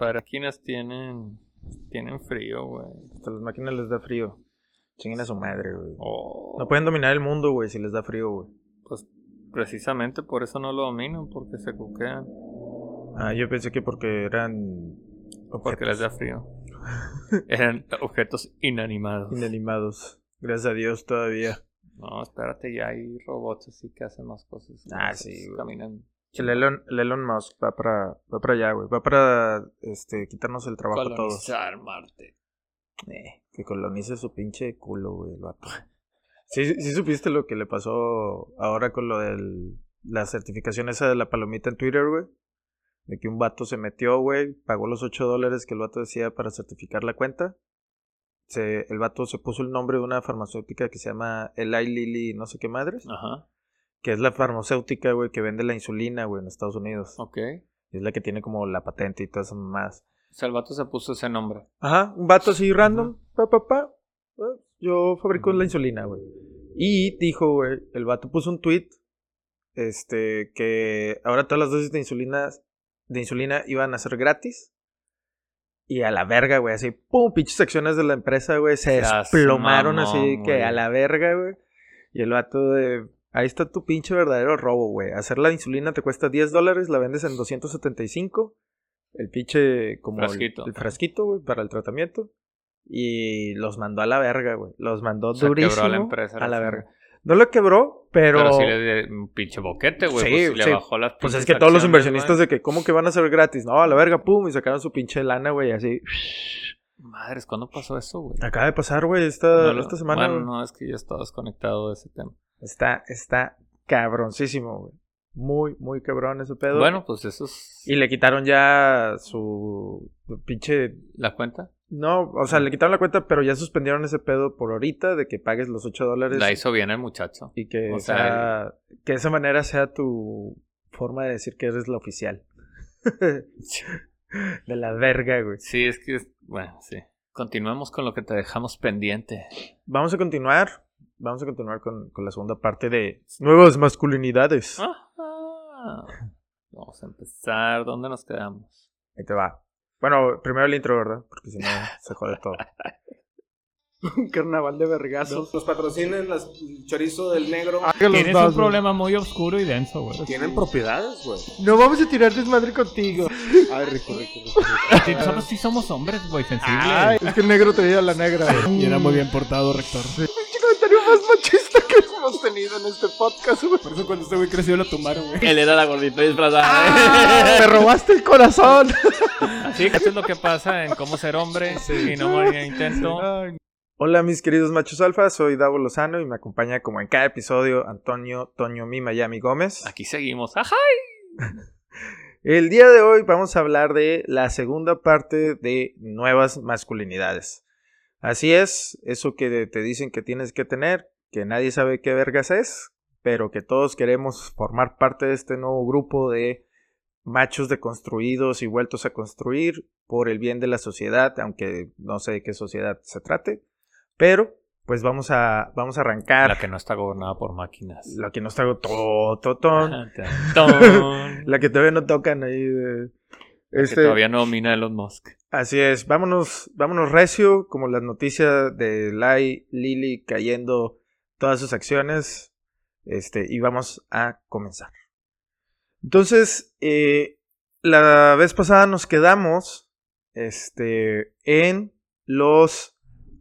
Para quienes tienen, tienen frío, güey. Hasta las máquinas les da frío. Chinguen a su madre, güey. Oh, No pueden dominar el mundo, güey, si les da frío, güey. Pues precisamente por eso no lo dominan, porque se cuquean. Ah, yo pensé que porque eran Porque les da frío. Eran objetos inanimados. inanimados. Gracias a Dios todavía. No, espérate, ya hay robots así que hacen más cosas. Ah, sí, güey. Caminan. El Elon, el Elon Musk va para, va para allá, güey. Va para este, quitarnos el trabajo a todos. Colonizar Marte. Eh, que colonice su pinche culo, güey, el vato. ¿Sí, sí supiste lo que le pasó ahora con lo de la certificación esa de la palomita en Twitter, güey? De que un vato se metió, güey, pagó los 8 dólares que el vato decía para certificar la cuenta. Se, el vato se puso el nombre de una farmacéutica que se llama Eli Lilly, no sé qué madres. Ajá. Que es la farmacéutica, güey, que vende la insulina, güey, en Estados Unidos. Ok. Y es la que tiene como la patente y todas esas más. O sea, el vato se puso ese nombre. Ajá, un vato así random. Pa, pa, pa. Yo fabrico la insulina, güey. Y dijo, güey, el vato puso un tweet. Este, que ahora todas las dosis de insulina, de insulina iban a ser gratis. Y a la verga, güey, así, pum, pinches acciones de la empresa, güey, se desplomaron así que a la verga, güey. Y el vato de, ahí está tu pinche verdadero robo, güey. Hacer la insulina te cuesta 10 dólares, la vendes en 275. El pinche, como el- Frasquito. el frasquito, güey, para el tratamiento. Y los mandó a la verga, güey. Los mandó O sea, quebró durísimo la empresa, a la verga. No lo quebró, pero... Pero, sí le dio un pinche boquete, güey. Sí, pues, sí le bajó las Pues es que todos los inversionistas de que, ¿cómo que van a ser gratis? No, a la verga, pum, y sacaron su pinche lana, güey, así. Madres, ¿cuándo pasó eso, güey? Acaba de pasar, güey, esta, No lo- esta semana. Bueno, no, es que ya estaba desconectado de ese tema. Está, está cabroncísimo, güey. Muy, muy cabrón ese pedo. Bueno, pues eso es Y le quitaron ya su pinche... la cuenta. No, o sea, le quitaron la cuenta, pero ya suspendieron ese pedo por ahorita de que pagues los 8 dólares. La hizo bien el muchacho. Y que, O sea, sea, que esa manera sea tu forma de decir que eres la oficial. de la verga, güey. Sí, es que, bueno, sí. Continuemos con lo que te dejamos pendiente. Vamos a continuar. Vamos a continuar con, con la segunda parte de nuevas masculinidades. Ajá. Vamos a empezar. ¿Dónde nos quedamos? Ahí te va. Bueno, primero el intro, ¿verdad? Porque si no, se jode todo. Un carnaval de vergazos. Nos patrocinan las, el chorizo del negro. Tienes un problema muy oscuro y denso, güey. Tienen propiedades, güey. No vamos a tirar desmadre contigo. Ay, rico, rico, rico. rico. Sí, Nosotros sí somos hombres, güey, sensibles. Ay, es que el negro traía a la negra. Y era muy bien portado, rector. Comentario más machista que hemos tenido en este podcast, güey. Por eso cuando este güey creció lo tumbaron, güey. Él era la gordita disfrazada. Me robaste el corazón. Sí, eso es lo que pasa en cómo ser hombre y no morir en intento. Ay, Hola mis queridos machos alfa, soy Davo Lozano y me acompaña como en cada episodio Antonio Toño Mi Miami Gómez. Aquí seguimos. ¡Ajá! El día de hoy vamos a hablar de la segunda parte de nuevas masculinidades. Así es, eso que te dicen que tienes que tener, que nadie sabe qué vergas es, pero que todos queremos formar parte de este nuevo grupo de machos deconstruidos y vueltos a construir por el bien de la sociedad, aunque no sé de qué sociedad se trate. Pero, pues vamos a, vamos a arrancar. La que no está gobernada por máquinas. La que nos traigo todo, totón. Ton. La que todavía no tocan ahí de... Que Este, todavía no domina Elon Musk. Así es, vámonos, vámonos recio, como las noticias de Lai Lily cayendo todas sus acciones. Este, y vamos a comenzar. Entonces, eh, la vez pasada nos quedamos este, en los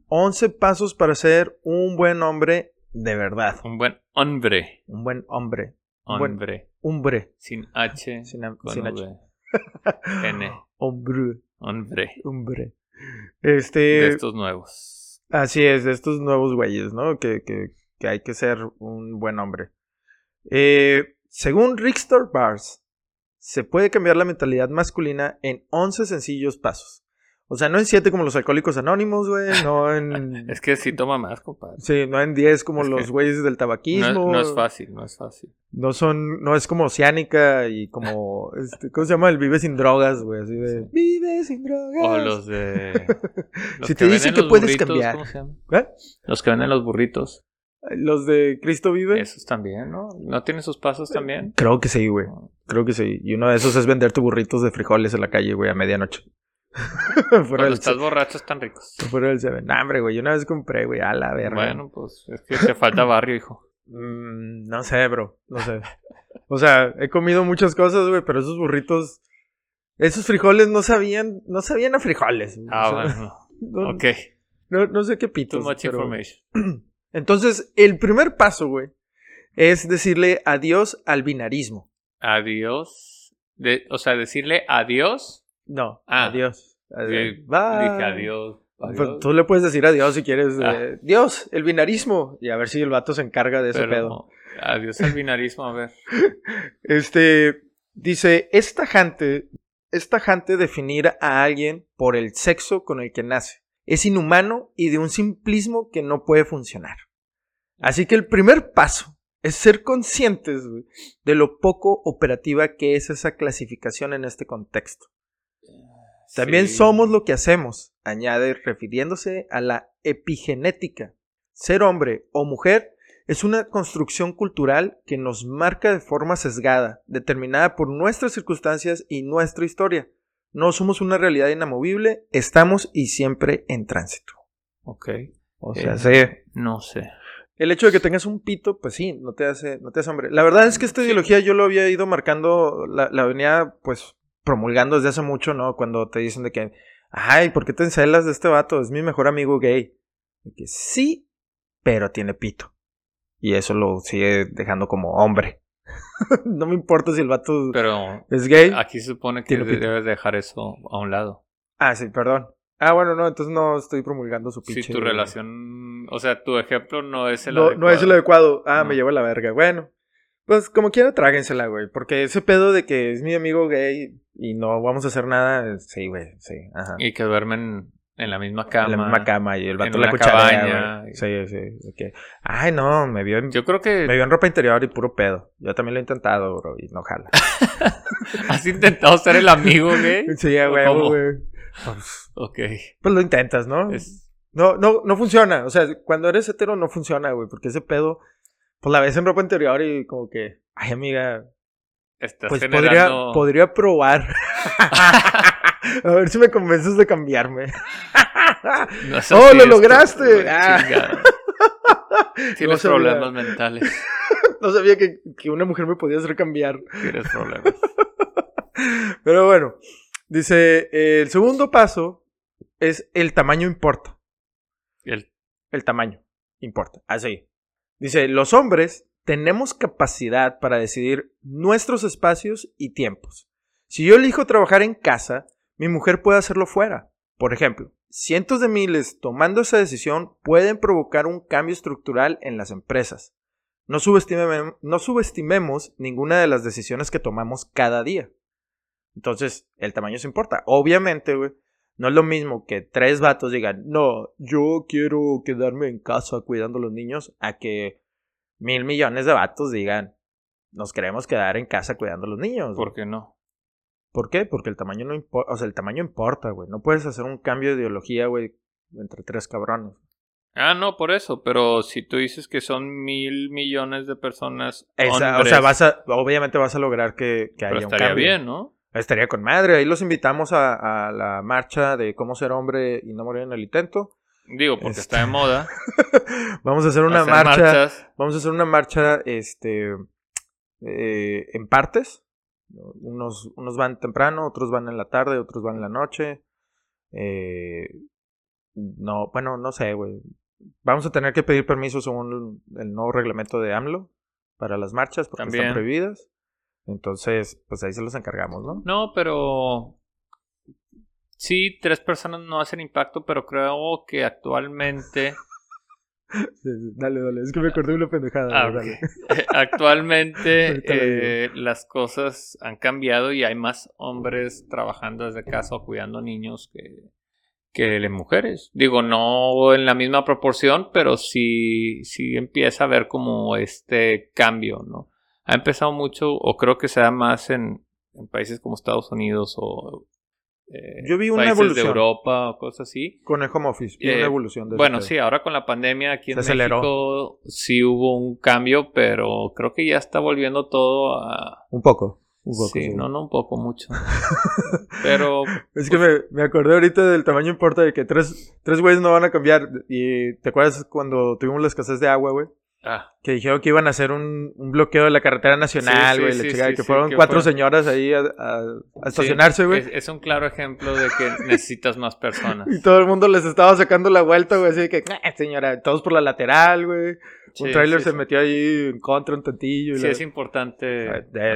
11 pasos para ser un buen hombre de verdad. Un buen hombre. Un buen hombre. Un buen Hombre. hombre. Sin H. Sin, con. H. N. Hombre. Hombre. Hombre. De Este. estos nuevos. Así es, de estos nuevos güeyes, ¿no? Que, que, que hay que ser un buen hombre. Eh, según Rickstar Bars, se puede cambiar la mentalidad masculina en 11 sencillos pasos. O sea, no en 7 como los alcohólicos anónimos, güey, no en... Es que sí toma más, compadre. Sí, no en 10 como Es los güeyes del tabaquismo. no es fácil, no es fácil. No son, no es como Oceánica y como, este, ¿cómo se llama? El Vive sin drogas, güey, así de... Vive sin drogas. O los de. los Si te dice venden que puedes burritos, cambiar. ¿cómo se llama? ¿Eh? Los que venden los burritos. Los de Cristo Vive. Esos también, ¿no? ¿No tienen sus pasos también? Creo que sí, güey. Creo que sí. Y uno de esos es venderte burritos de frijoles en la calle, güey, a medianoche. fuera Cuando estás borracho están ricos. fuera del Seven. Nah, hombre, güey, yo una vez compré, güey, a la verga. Bueno, pues es que te falta barrio, hijo. Mm, no sé, bro, no sé. O sea, he comido muchas cosas, güey, pero esos burritos, esos frijoles no sabían, no sabían a frijoles. Ah, O sea, bueno. no, Ok. no, no sé qué Too pitos. much pero- information. Entonces, el primer paso, güey, es decirle adiós al binarismo. Adiós. De, o sea, decirle adiós. No, Ah. adiós. adiós. Bye. Dije adiós. Pues, adiós. tú le puedes decir adiós si quieres. Ah. eh, Dios, el binarismo. Y a ver si el vato se encarga de ese Pero, pedo. Adiós al binarismo, a ver. Este dice: es tajante, es tajante definir a alguien por el sexo con el que nace. Es inhumano y de un simplismo que no puede funcionar. Así que el primer paso es ser conscientes de lo poco operativa que es esa clasificación en este contexto. También Sí. somos lo que hacemos, añade refiriéndose a la epigenética. Ser hombre o mujer es una construcción cultural que nos marca de forma sesgada, determinada por nuestras circunstancias y nuestra historia. No somos una realidad inamovible, estamos y siempre en tránsito. Ok. O sea, sea, sí. No sé. el hecho de que tengas un pito, pues sí, no te hace, no te hace hombre. La verdad es que esta ideología yo lo había ido marcando, la, la venía pues promulgando desde hace mucho, ¿no? Cuando te dicen de que, ay, ¿por qué te encelas de este vato? Es mi mejor amigo gay. Que sí, pero tiene pito. Y eso lo sigue dejando como hombre. no me importa si el vato Pero es gay. aquí se supone que de- debes dejar eso a un lado. Ah, sí, perdón. Ah, bueno, no, entonces no estoy promulgando su pinche. Si tu relación, o sea, tu ejemplo no es el no, adecuado. no es el adecuado. Ah, me llevo la verga. Bueno, pues como quiera, tráguensela, güey. Porque ese pedo de que es mi amigo gay y no vamos a hacer nada, sí, güey, sí. Ajá. Y que duermen en la misma cama. en la misma cama y el vato en la cuchara. cabaña. Sí, sí. que, Ay, no, me vio, en, Yo creo que me vio en ropa interior y puro pedo. Yo también lo he intentado, bro, y no jala. has intentado ser el amigo gay. Sí, güey. Pues, Ok. pues lo intentas, ¿no? Es- No, no, no funciona. O sea, cuando eres hetero no funciona, güey. Porque ese pedo, pues la ves en ropa interior y como que, ay, amiga, estás pues generando... podría, podría probar. A ver si me convences de cambiarme. No ¡Oh, lo lograste! Ah. Tienes No problemas mentales. No sabía que, que una mujer me podía hacer cambiar. Tienes problemas. Pero bueno, dice, eh, el segundo paso es el tamaño importa. El- El tamaño importa. Así. Dice, los hombres tenemos capacidad para decidir nuestros espacios y tiempos. Si yo elijo trabajar en casa, mi mujer puede hacerlo fuera. Por ejemplo, cientos de miles tomando esa decisión pueden provocar un cambio estructural en las empresas. No, no subestimemos ninguna de las decisiones que tomamos cada día. Entonces, el tamaño se importa. Obviamente, güey, no es lo mismo que tres vatos digan, no, yo quiero quedarme en casa cuidando a los niños, a que mil millones de vatos digan, nos queremos quedar en casa cuidando a los niños. ¿Por qué no? ¿Por qué? Porque el tamaño no importa, o sea, el tamaño importa, güey. No puedes hacer un cambio de ideología, güey, entre tres cabrones. Ah, no, por eso. Pero si tú dices que son mil millones de personas. Esa- o sea, vas a, obviamente vas a lograr que, que pero haya un cambio. bien, ¿no? Estaría con madre. Ahí los invitamos a, a la marcha de cómo ser hombre y no morir en el intento. Digo, porque Este- está de moda. Vamos a hacer una hacer marcha. marchas. Vamos a hacer una marcha, este, eh, en partes. Unos, unos van temprano, otros van en la tarde, otros van en la noche. Eh, no, bueno, no sé, güey. Vamos a tener que pedir permiso según el nuevo reglamento de AMLO para las marchas porque También. están prohibidas. Entonces, pues ahí se los encargamos, ¿no? No, pero. Sí, tres personas no hacen impacto, pero creo que actualmente. Dale, dale, es que me acordé de una pendejada. Ah, ok. Actualmente eh, las cosas han cambiado y hay más hombres trabajando desde casa o cuidando niños que, que las mujeres. Digo, no en la misma proporción, pero sí, sí empieza a haber como este cambio, ¿no? Ha empezado mucho, o creo que se da más en, en países como Estados Unidos o eh, Yo vi una países evolución. de Europa o cosas así. Con el home office, vi Eh, una evolución de Bueno, sí, ahora con la pandemia aquí en Se aceleró. México sí hubo un cambio, pero creo que ya está volviendo todo a, Un poco. Un poco, sí, sí. no, no un poco, mucho. Pero Es que me, me acordé ahorita del tamaño importa de que tres, tres güeyes no van a cambiar. Y te acuerdas cuando tuvimos la escasez de agua, güey. Ah, Que dijeron que iban a hacer un, un bloqueo de la carretera nacional, sí, güey. sí, sí, que fueron cuatro señoras ahí a, a- a sí, estacionarse, güey. Es, es un claro ejemplo de que necesitas más personas. Y todo el mundo les estaba sacando la vuelta, güey. Así de que, "Ah, señora, todos por la lateral, güey. un sí, se metió ahí en contra un tantillo. y Sí, la- es importante. Es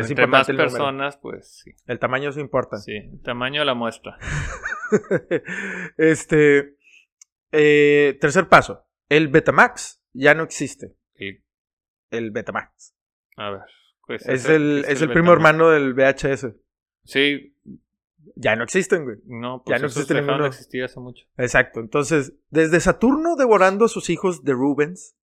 entre importante más personas, pues sí. El tamaño sí importa. Sí, el tamaño de la muestra. este. eh, tercer paso. El Betamax ya no existe. El Betamax. a ver. pues, Es ese- el, es el primo hermano del VHS. Sí, Ya no existen, güey. no, Ya pues no esos existe dejaron ninguno. de existir hace mucho. Exacto. Entonces, desde Saturno devorando a sus hijos de Rubens,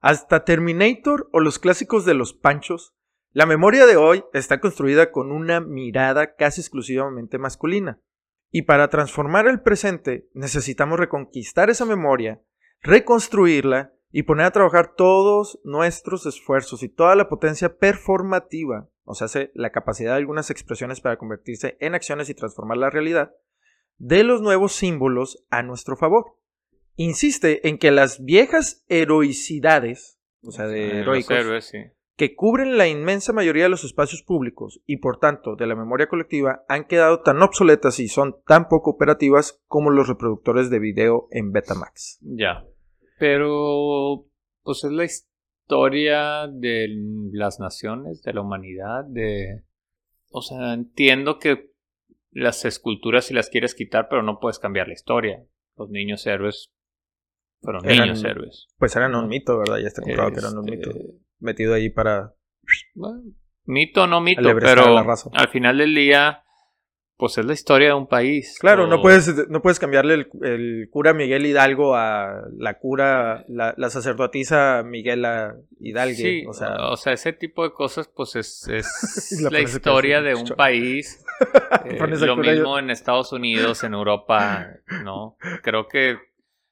hasta Terminator o los clásicos de los Panchos, la memoria de hoy está construida con una mirada casi exclusivamente masculina. Y para transformar el presente necesitamos reconquistar esa memoria, reconstruirla y poner a trabajar todos nuestros esfuerzos y toda la potencia performativa, o sea, la capacidad de algunas expresiones para convertirse en acciones y transformar la realidad, de los nuevos símbolos a nuestro favor. Insiste en que las viejas heroicidades, o sea, de heroicos, héroes, sí. que cubren la inmensa mayoría de los espacios públicos y por tanto de la memoria colectiva han quedado tan obsoletas y son tan poco operativas como los reproductores de video en Betamax. Ya. Pero, pues es la historia de las naciones, de la humanidad, de... O sea, entiendo que las esculturas si las quieres quitar, pero no puedes cambiar la historia. Los niños héroes fueron Eran- niños héroes. Pues eran un mito, ¿verdad? Ya está comprobado que eran un Este, mito. Metido ahí para... bueno, mito o no mito, pero al final del día, pues es la historia de un país. Claro, O- no puedes, no puedes cambiarle el, el cura Miguel Hidalgo a la cura, la, la sacerdotisa Miguela Hidalgo. Sí, o sea, ese tipo de cosas, pues es, es La historia de un país. Eh, lo mismo en Estados Unidos, en Europa, ¿no? Creo que...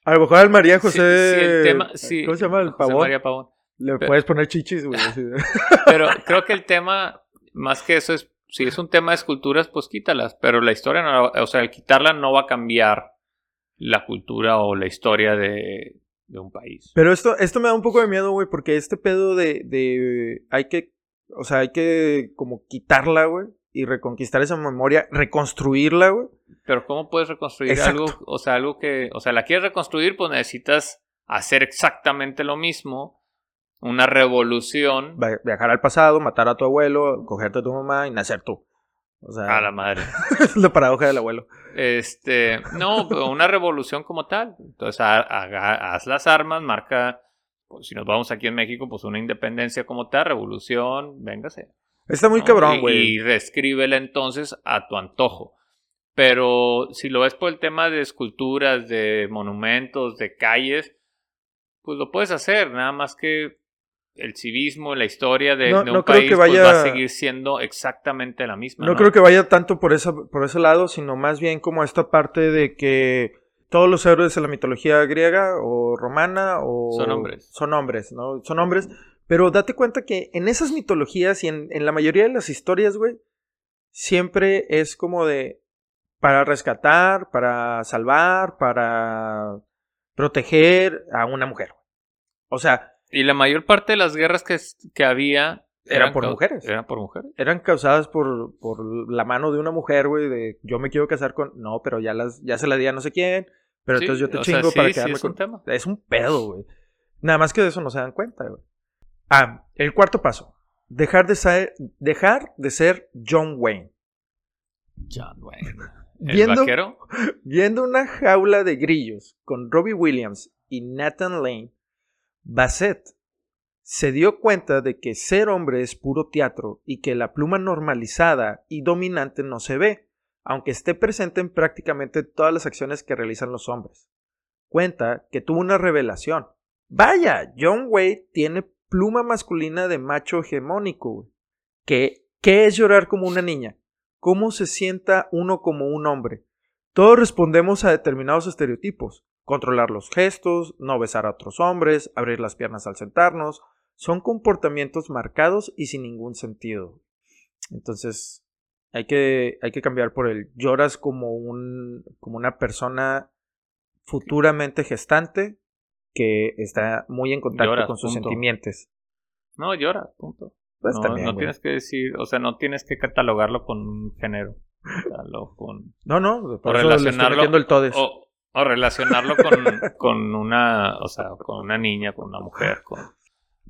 a lo mejor al María José... sí, el tema, sí, ¿Cómo se llama? El pavón. María Pavón. Le Pero- puedes poner chichis, güey. Pero creo que el tema, más que eso, es... Si es un tema de esculturas, pues quítalas. Pero la historia, no, o sea, el quitarla no va a cambiar la cultura o la historia de, de un país. Pero esto, esto me da un poco de miedo, güey, porque este pedo de, de... Hay que... O sea, hay que como quitarla, güey. Y reconquistar esa memoria, reconstruirla, güey. Pero ¿cómo puedes reconstruir Exacto. algo? O sea, algo que, o sea, la quieres reconstruir, pues necesitas hacer exactamente lo mismo, una revolución Viajar al pasado, matar a tu abuelo, cogerte a tu mamá y nacer tú. O sea, a la madre. es la paradoja del abuelo. Este, no, pero una revolución como tal. Entonces, ha- haz las armas, marca, pues, si nos vamos aquí en México, pues una independencia como tal, revolución, véngase. Está muy ¿no? cabrón, Y- güey. Y reescríbela entonces a tu antojo. Pero si lo ves por el tema de esculturas, de monumentos, de calles, pues lo puedes hacer, nada más que el civismo, la historia de, No- de no un creo país que pues, va a seguir siendo exactamente la misma. No, creo que vaya tanto por, esa, por ese lado, sino más bien como esta parte de que todos los héroes de la mitología griega o romana o... Son hombres. Son hombres, ¿no? Son hombres. Pero date cuenta que en esas mitologías y en, en la mayoría de las historias, güey, siempre es como de... Para rescatar, para salvar, para proteger a una mujer. O sea, Y la mayor parte de las guerras que, que había Eran por mujeres. Eran por mujeres. eran causadas por, por la mano de una mujer, güey, de yo me quiero casar con... No, pero ya, las, ya se la di a no sé quién, pero Sí, entonces yo te sea, chingo sí, para sí quedarme es con... un tema. Es un pedo, güey. Nada más que de eso no se dan cuenta, güey. Ah, el cuarto paso. Dejar de ser, dejar de ser John Wayne. John Wayne. El Viendo, vaquero. viendo una jaula de grillos con Robbie Williams y Nathan Lane, Bassett se dio cuenta de que ser hombre es puro teatro y que la pluma normalizada y dominante no se ve, aunque esté presente en prácticamente todas las acciones que realizan los hombres. Cuenta que tuvo una revelación. Vaya, John Wayne tiene pluma masculina de macho hegemónico. ¿Qué, ¿Qué es llorar como una niña? ¿Cómo se sienta uno como un hombre? Todos respondemos a determinados estereotipos. Controlar los gestos, no besar a otros hombres, abrir las piernas al sentarnos, son comportamientos marcados y sin ningún sentido. Entonces, hay que, hay que cambiar por el lloras como un, como una persona futuramente gestante que está muy en contacto Lloras, con sus punto. sentimientos. No, llora, punto. Pues no, también, no güey. tienes que decir, o sea, no tienes que catalogarlo con un género. Con, No, no, por o eso relacionarlo el o, o relacionarlo con, con una, o sea, con una niña, con una mujer, con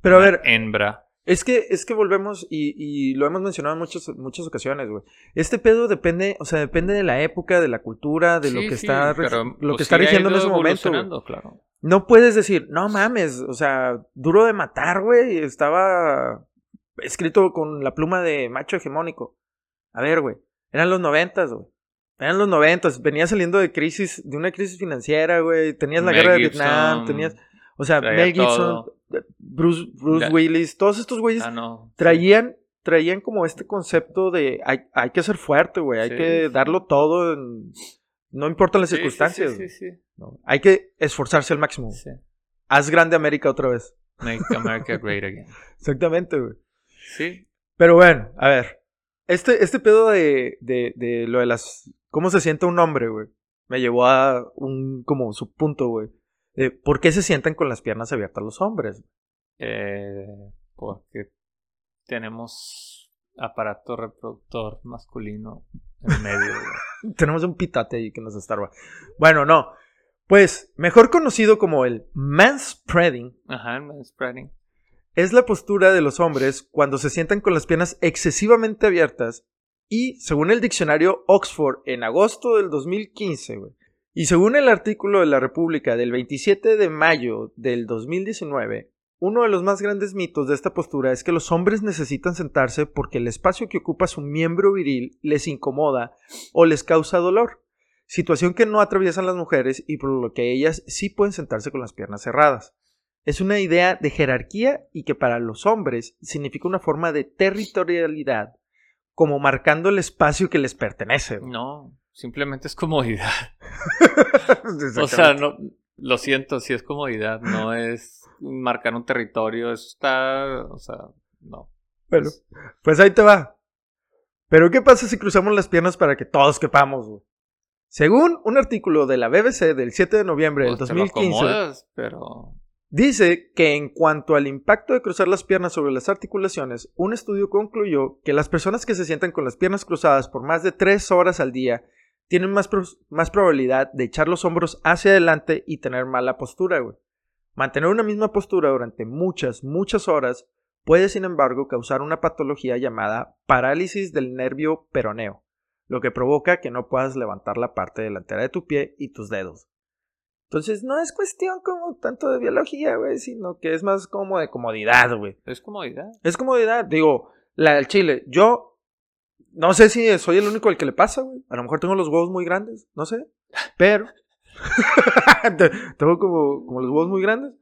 Pero a ver, hembra. Es que, es que volvemos y, y lo hemos mencionado en muchas, muchas ocasiones, güey. Este pedo depende, o sea, depende de la época, de la cultura, de lo que sí, está, pero, lo pues, que está sí ha rigiendo en ese momento. claro. No puedes decir, no mames, o sea, duro de matar, güey, estaba escrito con la pluma de macho hegemónico. A ver, güey, eran los noventas, güey. Eran los noventas, venía saliendo de crisis, de una crisis financiera, güey, tenías la Mel guerra de Vietnam, tenías, o sea, Mel Gibson, todo. Bruce, Bruce Willis, todos estos güeyes Ah, no. traían, traían como este concepto de hay, hay que ser fuerte, güey, hay Sí, que sí. darlo todo, en- no importan las Sí, circunstancias, hay que esforzarse al máximo. Haz grande América otra vez. Make America Great Again. Exactamente, güey. Sí. Pero bueno, a ver, este, este pedo de, de, de lo de las, cómo se siente un hombre, güey, me llevó a un, como su punto, güey. ¿Por qué se sientan con las piernas abiertas los hombres? Eh, porque tenemos aparato reproductor masculino en medio. güey. Tenemos un pitate ahí que nos estorba. Bueno, no. Pues, mejor conocido como el manspreading, Ajá, el manspreading. Es la postura de los hombres cuando se sientan con las piernas excesivamente abiertas y, según el diccionario Oxford en agosto del 2015, güey, y según el artículo de la República del 27 de mayo del 2019, uno de los más grandes mitos de esta postura es que los hombres necesitan sentarse porque el espacio que ocupa su miembro viril les incomoda o les causa dolor, situación que no atraviesan las mujeres y por lo que ellas sí pueden sentarse con las piernas cerradas. Es una idea de jerarquía y que para los hombres significa una forma de territorialidad, como marcando el espacio que les pertenece. No, simplemente es comodidad. O sea, no, lo siento, si es comodidad, no es marcar un territorio, eso está, o sea, no. Bueno, pues ahí te va. Pero ¿qué pasa si cruzamos las piernas para que todos quepamos? güey? Según un artículo de la BBC del 7 de noviembre del Pues te lo 2015, acomodas, pero Dice que en cuanto al impacto de cruzar las piernas sobre las articulaciones, un estudio concluyó que las personas que se sientan con las piernas cruzadas por más de 3 horas al día tienen más, más probabilidad de echar los hombros hacia adelante y tener mala postura. Mantener una misma postura durante muchas, muchas horas puede, sin embargo, causar una patología llamada parálisis del nervio peroneo, lo que provoca que no puedas levantar la parte delantera de tu pie y tus dedos. Entonces no es cuestión como tanto de biología, güey, sino que es más como de comodidad, güey. es comodidad. Es comodidad, digo, la del chile, yo no sé si soy el único al que le pasa, güey. A lo mejor tengo los huevos muy grandes, no sé, pero Te- tengo como, como los huevos muy grandes,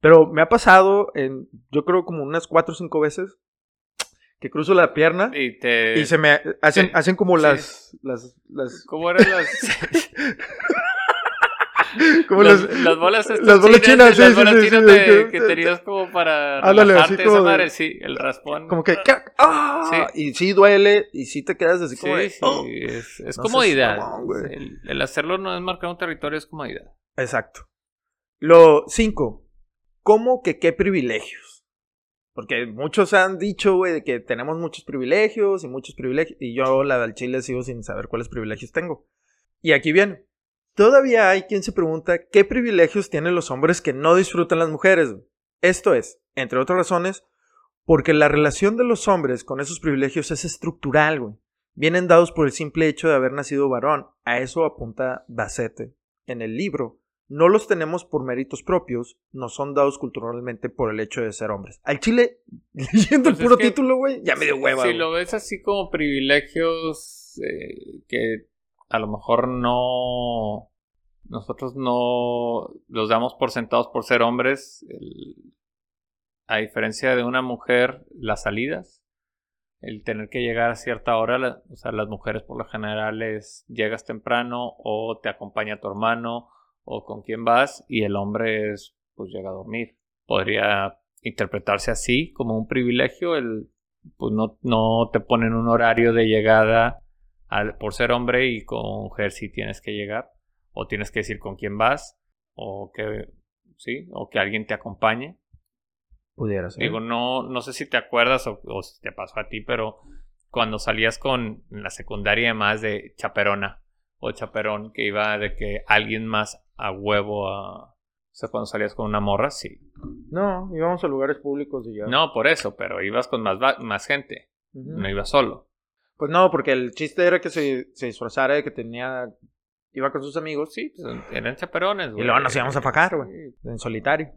pero me ha pasado en, yo creo como unas cuatro o cinco veces que cruzo la pierna Y te... y se me hacen, sí, hacen como sí. las, las, las, ¿Cómo eran las... como las, las, las bolas las bolas chinas, sí, las bolas sí, chinas sí, de- que- tenías como para Ándale, así como esa madre, sí, el raspón. como que. ¡ah! y sí duele y sí te quedas así como de, ¡oh! es, es No comodidad. güey. el, el hacerlo no es marcar un territorio, es comodidad. Exacto. Lo cinco. ¿Cómo que qué privilegios? Porque muchos han dicho, güey, de que tenemos muchos privilegios y muchos privilegios. Y yo, la del Chile, sigo sin saber cuáles privilegios tengo. Y aquí viene. Todavía hay quien se pregunta qué privilegios tienen los hombres que no disfrutan las mujeres. Esto es, entre otras razones, porque la relación de los hombres con esos privilegios es estructural, güey. Vienen dados por el simple hecho de haber nacido varón. A eso apunta Bacete en el libro. No los tenemos por méritos propios, nos son dados culturalmente por el hecho de ser hombres. Al Chile, leyendo el Pues es puro título, güey, ya me dio hueva. Si lo ves así como privilegios eh, que a lo mejor no. Nosotros no los damos por sentados por ser hombres. el- a diferencia de una mujer, las salidas. El tener que llegar a cierta hora, o sea, las mujeres por lo general es llegas temprano o te acompaña tu hermano o con quién vas y el hombre es pues llega a dormir. Podría interpretarse así como un privilegio el pues no, no te ponen un horario de llegada al- por ser hombre y con mujer si tienes que llegar. O tienes que decir con quién vas. O que, sí, o que alguien te acompañe. Pudiera ser. Digo, no, no sé si te acuerdas o, o si te pasó a ti, pero cuando salías con la secundaria y demás de chaperona o chaperón, que iba de que alguien más a huevo a... O sea, cuando salías con una morra, sí. No, íbamos a lugares públicos y ya. No, por eso, pero ibas con más, más gente, no ibas solo. Pues no, porque el chiste era que se, se disfrazara de que tenía. Iba con sus amigos Sí, pues eran chaperones, y güey. luego nos íbamos a fajar, güey. En solitario.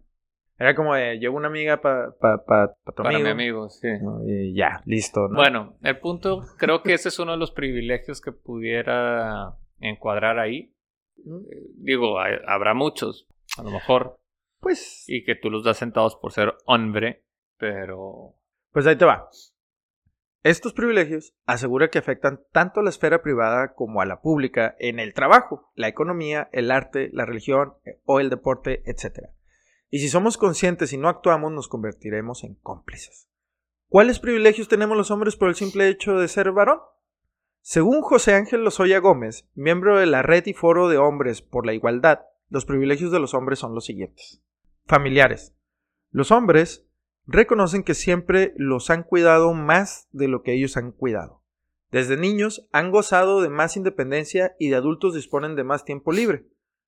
Era como de, llevo una amiga para pa, pa, pa tu Para amigo. mi amigo, sí. ¿no? Y ya, listo. ¿no? Bueno, el punto, creo que ese es uno de los privilegios que pudiera encuadrar ahí. Eh, Digo, hay- habrá muchos, a lo mejor, Pues, y que tú los das sentados por ser hombre, pero pues ahí te va. Estos privilegios asegura que afectan tanto a la esfera privada como a la pública en el trabajo, la economía, el arte, la religión eh, o el deporte, etc. Y si somos conscientes y no actuamos, nos convertiremos en cómplices. ¿Cuáles privilegios tenemos los hombres por el simple hecho de ser varón? Según José Ángel Lozoya Gómez, miembro de la Red y Foro de Hombres por la Igualdad, los privilegios de los hombres son los siguientes. Familiares. Los hombres reconocen que siempre los han cuidado más de lo que ellos han cuidado. Desde niños han gozado de más independencia y de adultos disponen de más tiempo libre.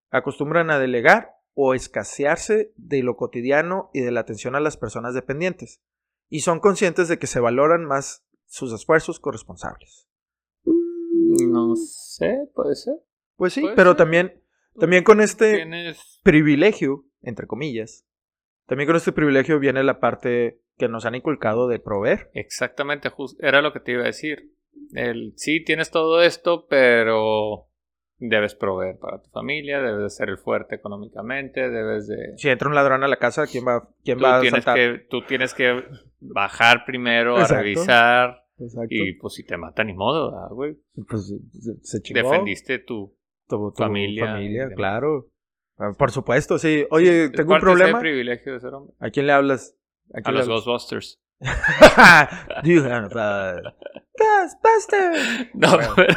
Acostumbran a delegar o escasearse de lo cotidiano y de la atención a las personas dependientes. Y son conscientes de que se valoran más sus esfuerzos corresponsables. no sé, puede ser. Pues sí, pero ser. también, también con este Tienes privilegio, entre comillas, también con este privilegio viene la parte que nos han inculcado de proveer. exactamente, era lo que te iba a decir. El, sí, tienes todo esto, pero debes proveer para tu familia, debes de ser el fuerte económicamente, debes de... Si entra un ladrón a la casa, ¿quién va, quién Tú va a tienes, saltar? que, tú tienes que bajar primero Exacto. a revisar Exacto. y pues si te mata ni modo, ¿verdad, güey. pues se, chingó. Defendiste tu... tu, tu familia familia, claro. Ah, Por supuesto, sí. Oye, tengo un parte problema. privilegio de ser hombre. ¿A quién le hablas? ¿A los hablas? Ghostbusters. A- Ghostbusters. No, Bueno. pero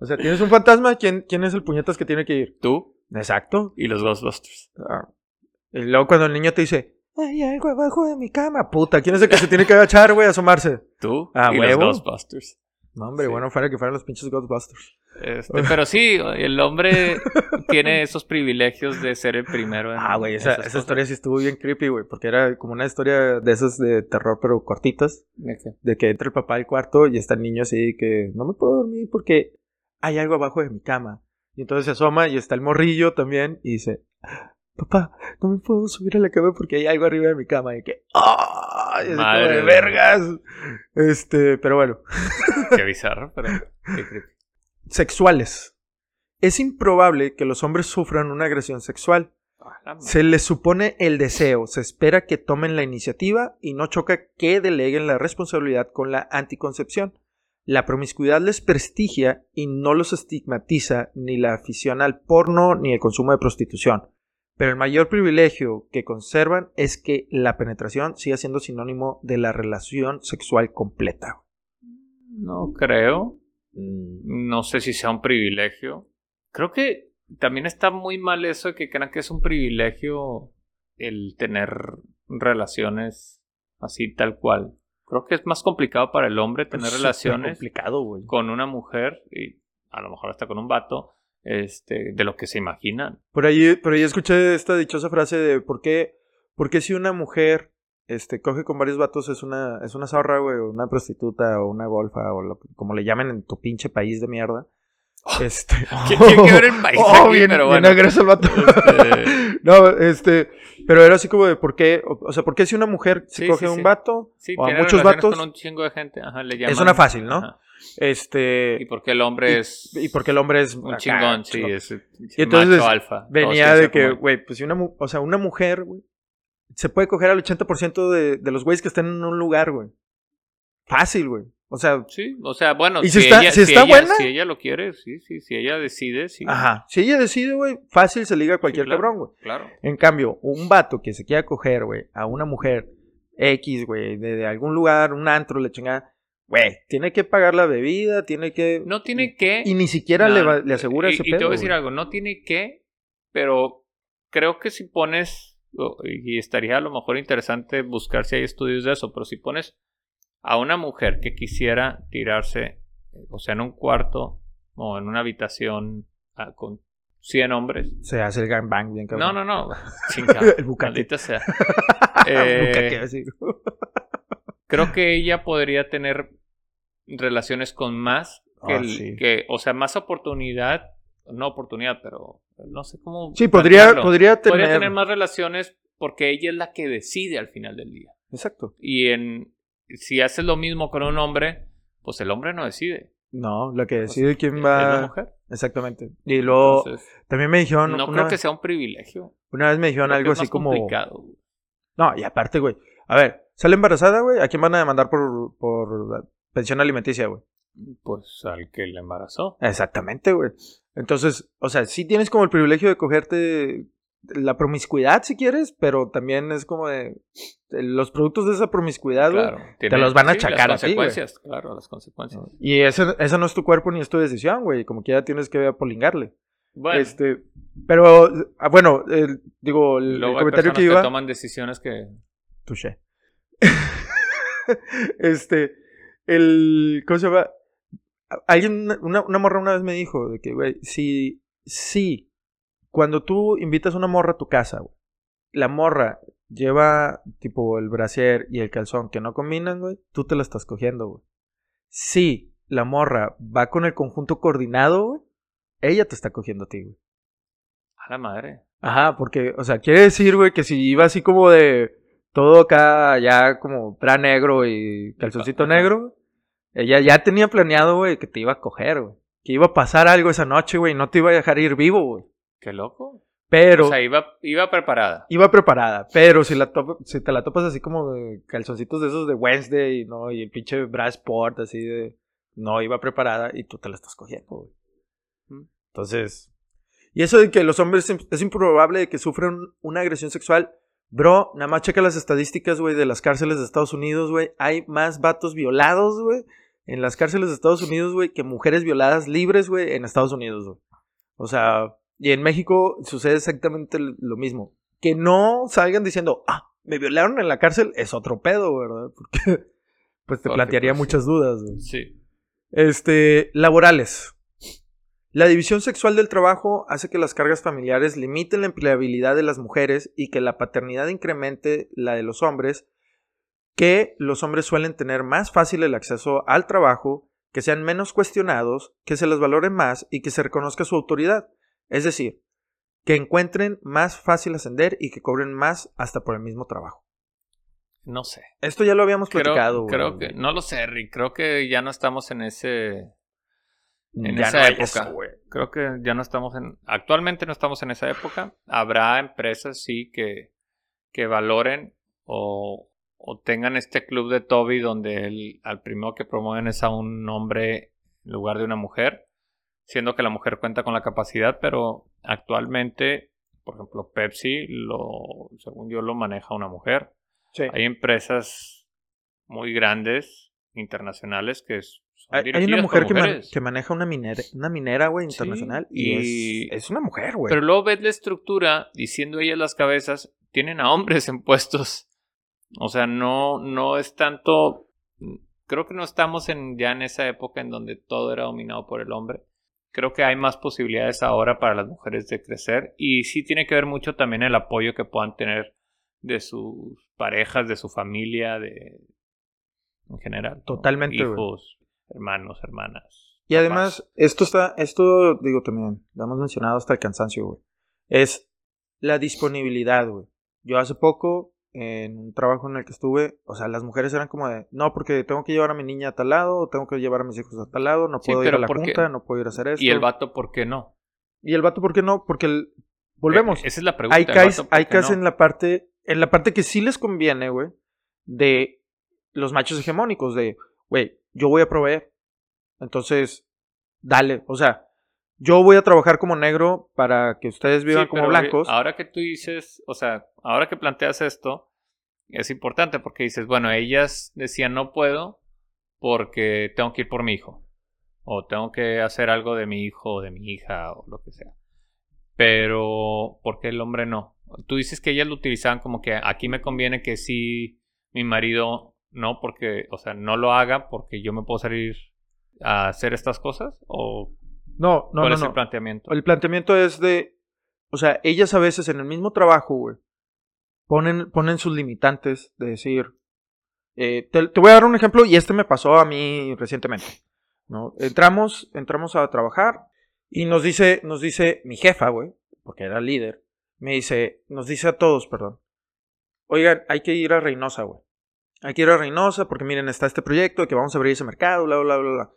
O sea, tienes un fantasma, ¿quién, ¿quién es el puñetas que tiene que ir? tú Exacto. y los Ghostbusters. Ah. Y luego cuando el niño te dice, hay algo abajo de mi cama, puta, ¿quién es el que se tiene que agachar, güey, a asomarse? Tú Ah, y huevo. los Ghostbusters. No, hombre, Sí. bueno, fuera que fueran los pinches Ghostbusters. Este, pero sí, el hombre tiene esos privilegios de ser el primero en Ah, güey, esa, historia sí estuvo bien creepy, güey, porque era como una historia de esas de terror, pero cortitas, ¿De que entra el papá al cuarto y está el niño así que no me puedo dormir porque hay algo abajo de mi cama. Y entonces se asoma y está el morrillo también y dice, papá, no me puedo subir a la cama porque hay algo arriba de mi cama. Y que, ¡ah! Madre de vergas. Este, pero bueno. Qué bizarro, pero qué creepy. Sexuales. Es improbable que los hombres sufran una agresión sexual. Se les supone el deseo, se espera que tomen la iniciativa y no choca que deleguen la responsabilidad con la anticoncepción. La promiscuidad les prestigia y no los estigmatiza ni la afición al porno ni el consumo de prostitución. Pero el mayor privilegio que conservan es que la penetración siga siendo sinónimo de la relación sexual completa. No creo. Mm, No sé si sea un privilegio. Creo que también está muy mal eso de que crean que es un privilegio el tener relaciones así tal cual. Creo que es más complicado para el hombre tener es súper relaciones complicado, con una mujer y a lo mejor hasta con un vato este de lo que se imaginan. Por ahí, por ahí escuché esta dichosa frase de por qué, por qué si una mujer este, coge con varios vatos es una, es una zorra, güey, o una prostituta, o una golfa, o lo- como le llamen en tu pinche país de mierda. Este. ¿Quién tiene que ver el país Oh, aquí? bien, Pero bueno. el vato. Este- no, este, pero era así como de por qué, o, o sea, por qué si una mujer se Sí, coge sí, un sí. vato o a muchos vatos, con un chingo de gente, ajá, le Es una fácil, ¿no? Ajá. Este, Y porque el hombre es y porque el hombre es un acá, chingón, sí, chingón. es Y entonces macho alfa. Todos venía de que, güey, pues si una, o sea, una mujer, güey, se puede coger al 80% de, de los güeyes que estén en un lugar, güey. Fácil, güey. O sea, Sí, o sea, bueno, ¿Y si está- ella, si está ella- buena? si ella lo quiere, sí, sí, si ella decide, sí. ajá. Si ella decide, güey, fácil se liga a cualquier claro. cabrón, güey. Claro. En cambio, un vato que se quiera coger, güey, a una mujer X, güey, de, de algún lugar, un antro, le chingada, güey, tiene que pagar la bebida, tiene que... No tiene que. Y ni siquiera No, le, va- le asegura y, ese y pedo. te voy a decir güey. algo, no tiene que, pero creo que si pones, y estaría a lo mejor interesante buscar si hay estudios de eso, pero si pones a una mujer que quisiera tirarse, eh, o sea, en un cuarto o en una habitación ah, con 100 hombres. Se hace el gangbang bien No, cabrón. no, no. Chingado. El. Maldita sea. El Eh, creo que ella podría tener relaciones con más que, Ah, el- sí. que- o sea, más oportunidad, no oportunidad, pero no sé cómo. Sí, podría, podría tener... Podría tener más relaciones porque ella es la que decide al final del día. Exacto. Y en si haces lo mismo con un hombre, pues el hombre no decide. No, la que decide quién Es va... la mujer. Exactamente. Y luego, Entonces, también me dijeron... no creo que sea un privilegio. una vez me dijeron Creo algo es así como... complicado. No, y aparte, güey. A ver, sale embarazada, güey. ¿A quién van a demandar por, por pensión alimenticia, güey? Pues al que le embarazó. Exactamente, güey. Entonces, o sea, sí tienes como el privilegio de cogerte la promiscuidad si quieres, pero también es como de los productos de esa promiscuidad, güey. Claro, te los van a achacar a las ti, güey. consecuencias, claro, las consecuencias. Y ese, esa no es tu cuerpo ni es tu decisión, güey. Como quiera tienes que apolingarle. Bueno, Este, pero, ah, bueno, digo, el, luego comentario que iba. toman decisiones que Touché. este, el. ¿Cómo se llama? Alguien, una, una morra una vez me dijo de que, güey, si, si, cuando tú invitas a una morra a tu casa, güey, la morra lleva, tipo, el brasier y el calzón que no combinan, güey, tú te la estás cogiendo, güey. Si la morra va con el conjunto coordinado, güey, ella te está cogiendo a ti, güey. a la madre. Ajá, porque, o sea, quiere decir, güey, que si iba así como de todo acá, ya como bra negro y calzoncito negro, ella ya tenía planeado, güey, que te iba a coger, güey. Que iba a pasar algo esa noche, güey, y no te iba a dejar ir vivo, güey. Qué loco. Pero O sea, iba, iba preparada. iba preparada, pero si, la topa- si te la topas así como de calzoncitos de esos de Wednesday, ¿no? Y el pinche bra sport, así de... No, iba preparada y tú te la estás cogiendo, güey. Mm. Entonces... Y eso de que los hombres es es improbable de que sufran una agresión sexual. Bro, nada más checa las estadísticas, güey, de las cárceles de Estados Unidos, güey. Hay más vatos violados, güey, en las cárceles de Estados Unidos, güey, que mujeres violadas libres, güey, en Estados Unidos, güey. O sea, y en México sucede exactamente lo mismo. Que no salgan diciendo, ah, me violaron en la cárcel, es otro pedo, ¿verdad? Porque, pues te Porque, plantearía pues, muchas dudas, güey. Sí. Este, laborales. La división sexual del trabajo hace que las cargas familiares limiten la empleabilidad de las mujeres y que la paternidad incremente la de los hombres, que los hombres suelen tener más fácil el acceso al trabajo, que sean menos cuestionados, que se les valore más y que se reconozca su autoridad. Es decir, que encuentren más fácil ascender y que cobren más hasta por el mismo trabajo. No sé. Esto ya lo habíamos Creo, platicado. güey. creo que, no lo sé, Rick. Creo que ya no estamos en ese. En Ya esa no época. eso. Creo que ya no estamos en. Actualmente no estamos en esa época. Habrá empresas, sí, que, que valoren o, o tengan este club de Toby donde el, al primero que promueven es a un hombre en lugar de una mujer, siendo que la mujer cuenta con la capacidad, pero actualmente, por ejemplo, Pepsi, lo, según yo, lo maneja una mujer. Sí. Hay empresas muy grandes, internacionales, que es- Hay, una mujer que, man- mujeres. que maneja una minera, una minera, güey, Sí, internacional. y- y, es, es una mujer, güey. Pero luego ves la estructura, diciendo ellas las cabezas, tienen a hombres en puestos. O sea, no, no es tanto. Creo que no estamos en, ya en esa época en donde todo era dominado por el hombre. Creo que hay más posibilidades ahora para las mujeres de crecer. Y sí tiene que ver mucho también el apoyo que puedan tener de sus parejas, de su familia, de. En general. ¿no? Totalmente, güey. Hijos, hermanos, hermanas. Y además, esto está, esto, digo también, lo hemos mencionado hasta el cansancio, güey. Es la disponibilidad, güey. Yo hace poco, en un trabajo en el que estuve, o sea, las mujeres eran como de, no, porque tengo que llevar a mi niña a tal lado, o tengo que llevar a mis hijos a tal lado, no Sí, puedo ir a la junta, no puedo ir a hacer esto. Y el vato, ¿por qué no? Y el vato, ¿por qué no? Porque el, volvemos. Eh, esa es la pregunta. hay el caes, vato, ¿por hay qué caes no? en la parte, en la parte que sí les conviene, güey, de los machos hegemónicos, de, güey, yo voy a proveer. Entonces, dale, o sea, yo voy a trabajar como negro para que ustedes vivan Sí, como pero, blancos. Ahora que tú dices, o sea, ahora que planteas esto, es importante porque dices, bueno, ellas decían no puedo porque tengo que ir por mi hijo. O tengo que hacer algo de mi hijo o de mi hija o lo que sea. Pero, ¿por qué el hombre no? Tú dices que ellas lo utilizaban como que aquí me conviene que sí mi marido no, porque, o sea, no lo haga porque yo me puedo salir a hacer estas cosas. ¿O No, no, cuál no. es no. el planteamiento? El planteamiento es de, o sea, ellas a veces en el mismo trabajo, güey, ponen, ponen sus limitantes de decir, eh, te, te voy a dar un ejemplo y este me pasó a mí recientemente, ¿no? Entramos, entramos a trabajar y nos dice, nos dice mi jefa, güey, porque era líder, me dice, nos dice a todos, perdón, oigan, hay que ir a Reynosa, güey. Hay que ir a Reynosa porque miren, está este proyecto de que vamos a abrir ese mercado, bla, bla, bla, bla.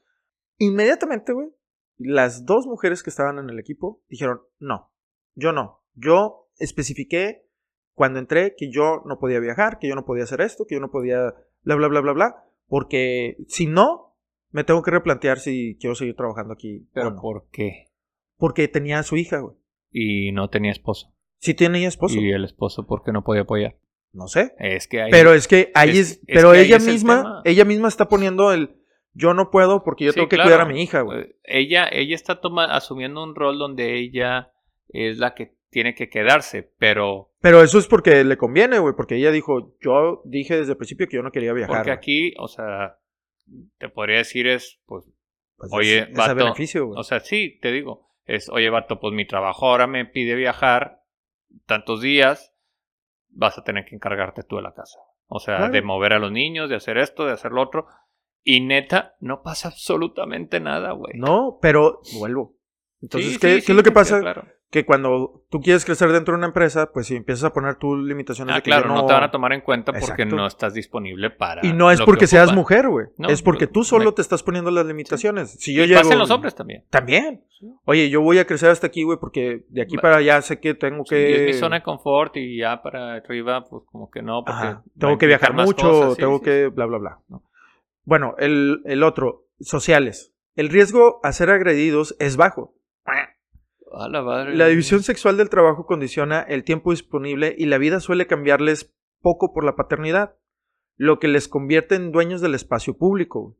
Inmediatamente, güey, las dos mujeres que estaban en el equipo dijeron, no, yo no. Yo especifiqué cuando entré que yo no podía viajar, que yo no podía hacer esto, que yo no podía bla, bla, bla, bla, bla, porque si no, me tengo que replantear si quiero seguir trabajando aquí ¿Pero o no. por qué? Porque tenía a su hija, güey. Y no tenía esposo. Sí tenía esposo. Y el esposo, ¿por qué no podía apoyar? No sé. Es que. Pero es que ahí es, pero ahí ella es misma, ella misma está poniendo el yo no puedo porque yo Sí, tengo que claro. cuidar a mi hija, güey. Eh, Ella, ella está toma- asumiendo un rol donde ella es la que tiene que quedarse, pero Pero eso es porque le conviene, güey, porque ella dijo, yo dije desde el principio que yo no quería viajar. porque aquí, o sea, te podría decir es, pues, Pues oye, es, vato, beneficio, o sea, sí, te digo, es, oye, vato, pues mi trabajo ahora me pide viajar tantos días, vas a tener que encargarte tú de la casa. O sea, Claro. de mover a los niños, de hacer esto, de hacer lo otro. Y neta, no pasa absolutamente nada, güey. No, pero vuelvo. Entonces, Sí, ¿qué, sí, qué sí, es lo que pasa? claro. Que cuando tú quieres crecer dentro de una empresa, pues si empiezas a poner tus limitaciones Ah, de que claro, no... te van a tomar en cuenta porque Exacto. no estás disponible para. Y no es porque que seas mujer, güey. No, es porque tú solo me- te estás poniendo las limitaciones. Si yo y llego... pasa en los hombres también. También. Oye, yo voy a crecer hasta aquí, güey, porque de aquí para allá sé que tengo Sí, que... es mi zona de confort y ya para arriba, pues como que no, porque Tengo que viajar mucho, cosas, sí, tengo sí, que bla, bla, bla. ¿no? Bueno, el, el otro, sociales. El riesgo a ser agredidos es bajo. A la madre. La división sexual del trabajo condiciona el tiempo disponible y la vida suele cambiarles poco por la paternidad, lo que les convierte en dueños del espacio público.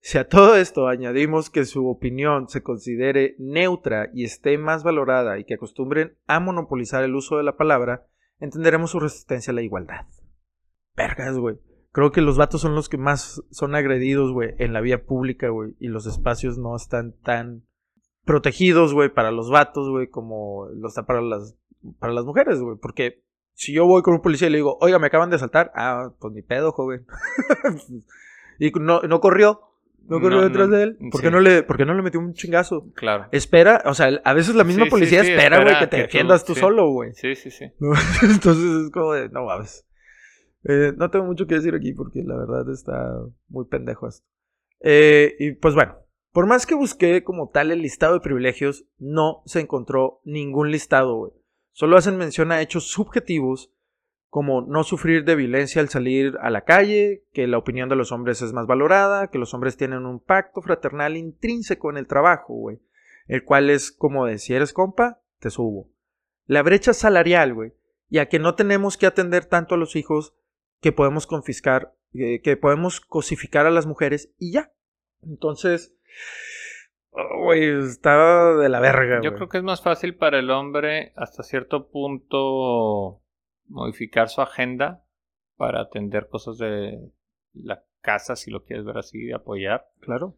Si a todo esto añadimos que su opinión se considere neutra y esté más valorada y que acostumbren a monopolizar el uso de la palabra, entenderemos su resistencia a la igualdad. Vergas, güey. Creo que los vatos son los que más son agredidos, güey, en la vía pública, güey, y los espacios no están tan protegidos, güey, para los vatos, güey, como lo está para las, para las mujeres, güey. Porque si yo voy con un policía y le digo, oiga, me acaban de asaltar, ah, pues ni pedo, joven. y no, no corrió, no corrió No, detrás no, de él. ¿Por qué no le, por qué no le metió un chingazo? Claro. Espera, o sea, a veces la misma Sí, policía sí, espera, güey, que te que tú- defiendas tú solo, güey. Sí, sí, sí. ¿no? Entonces es como de, no mames. Eh, no tengo mucho que decir aquí porque la verdad está muy pendejo esto. Eh, y pues bueno, por más que busqué como tal el listado de privilegios, no se encontró ningún listado, güey. Solo hacen mención a hechos subjetivos como no sufrir de violencia al salir a la calle, que la opinión de los hombres es más valorada, que los hombres tienen un pacto fraternal intrínseco en el trabajo, güey. El cual es como de, si eres compa, te subo. La brecha salarial, güey. Y a que no tenemos que atender tanto a los hijos que podemos confiscar, eh, que podemos cosificar a las mujeres y ya. Entonces, oh, güey, está de la verga, Yo creo que es más fácil para el hombre hasta cierto punto modificar su agenda para atender cosas de la casa, si lo quieres ver así, de apoyar. Claro.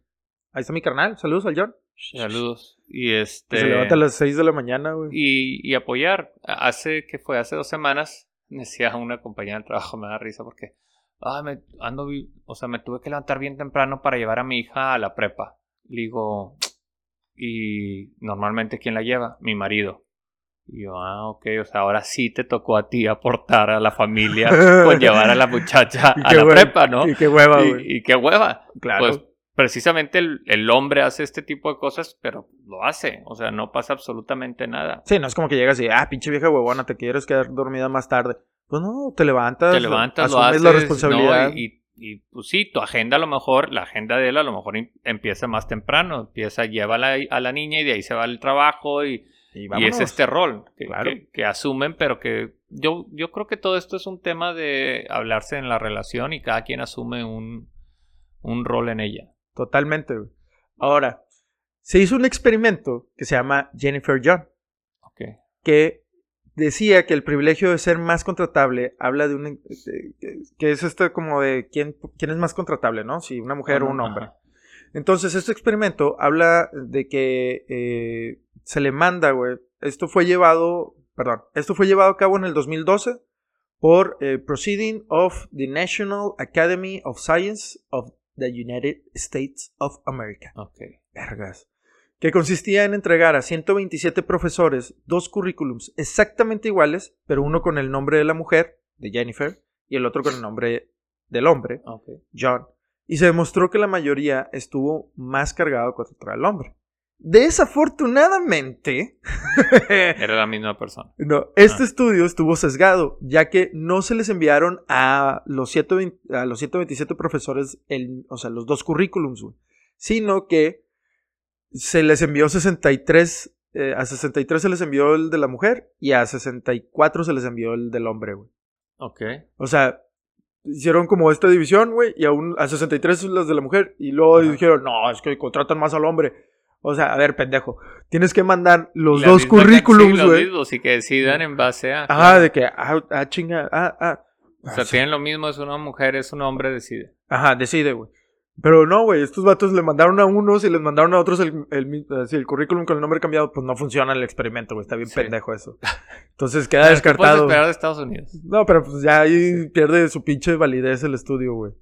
Ahí está mi carnal. Saludos al John. Saludos. Y Que este. se levanta a las 6 de la mañana, güey. y, y apoyar. Hace que fue hace dos semanas, me decía una compañera del trabajo, me da risa porque, ah, me ando, o sea, me tuve que levantar bien temprano para llevar a mi hija a la prepa. Le digo, y normalmente quién la lleva, mi marido. Y yo, ah, ok, o sea, ahora sí te tocó a ti aportar a la familia con llevar a la muchacha a la hue- prepa, ¿no? Y qué hueva, Y- güey. y qué hueva. Claro. Pues precisamente el, el hombre hace este tipo de cosas, pero lo hace. O sea, no pasa absolutamente nada. Sí, no es como que llegas y, ah, pinche vieja huevona, te quieres quedar dormida más tarde. Pues no, te levantas. Te levantas, lo haces. la responsabilidad. ¿no? Y, y, pues sí, tu agenda a lo mejor, la agenda de él a lo mejor em- empieza más temprano. Empieza, lleva a la, a la niña y de ahí se va al trabajo y, Y, Y es este rol que, Claro. que- que asumen, pero que yo, yo creo que todo esto es un tema de hablarse en la relación y cada quien asume un, un rol en ella. Totalmente. Ahora, se hizo un experimento que se llama Jennifer John, Ok. que decía que el privilegio de ser más contratable habla de un... que es este como de quién, quién es más contratable, ¿no? Si una mujer o un hombre. Ajá. Entonces, este experimento habla de que eh, se le manda, güey. Esto fue llevado, perdón, esto fue llevado a cabo en el 2012 por eh, Proceeding of the National Academy of Science of the United States of America. Ok. Vergas. Que consistía en entregar a 127 profesores dos currículums exactamente iguales, pero uno con el nombre de la mujer, de Jennifer, y el otro con el nombre del hombre, Ok. John, y se demostró que la mayoría estuvo más cargado contra el hombre. Desafortunadamente, Era la misma persona. no, este Ah. estudio estuvo sesgado, ya que no se les enviaron a los, 120 a los 127 profesores, el, o sea, los dos currículums, sino que se les envió 63, eh, a 63 se les envió el de la mujer y a 64 se les envió el del hombre, güey. Ok. O sea, hicieron como esta división, güey, y a, un, a 63 los de la mujer. Y luego Ajá. dijeron, no, es que contratan más al hombre. O sea, a ver, pendejo. Tienes que mandar los la dos currículums, güey. y que decidan en base a. Ajá, de que, ah, ah, chinga, ah, ah. O sea, tienen lo mismo, es una mujer, es un hombre, decide. Ajá, decide, güey. Pero no, güey, estos vatos le mandaron a unos y les mandaron a otros el, el, mi- así, el currículum con el nombre cambiado, pues no funciona el experimento, güey, está bien Sí. pendejo eso. Entonces queda Pero, ¿qué puedes descartado. esperar de Estados Unidos? No, pero pues ya ahí pierde su pinche validez el estudio, güey.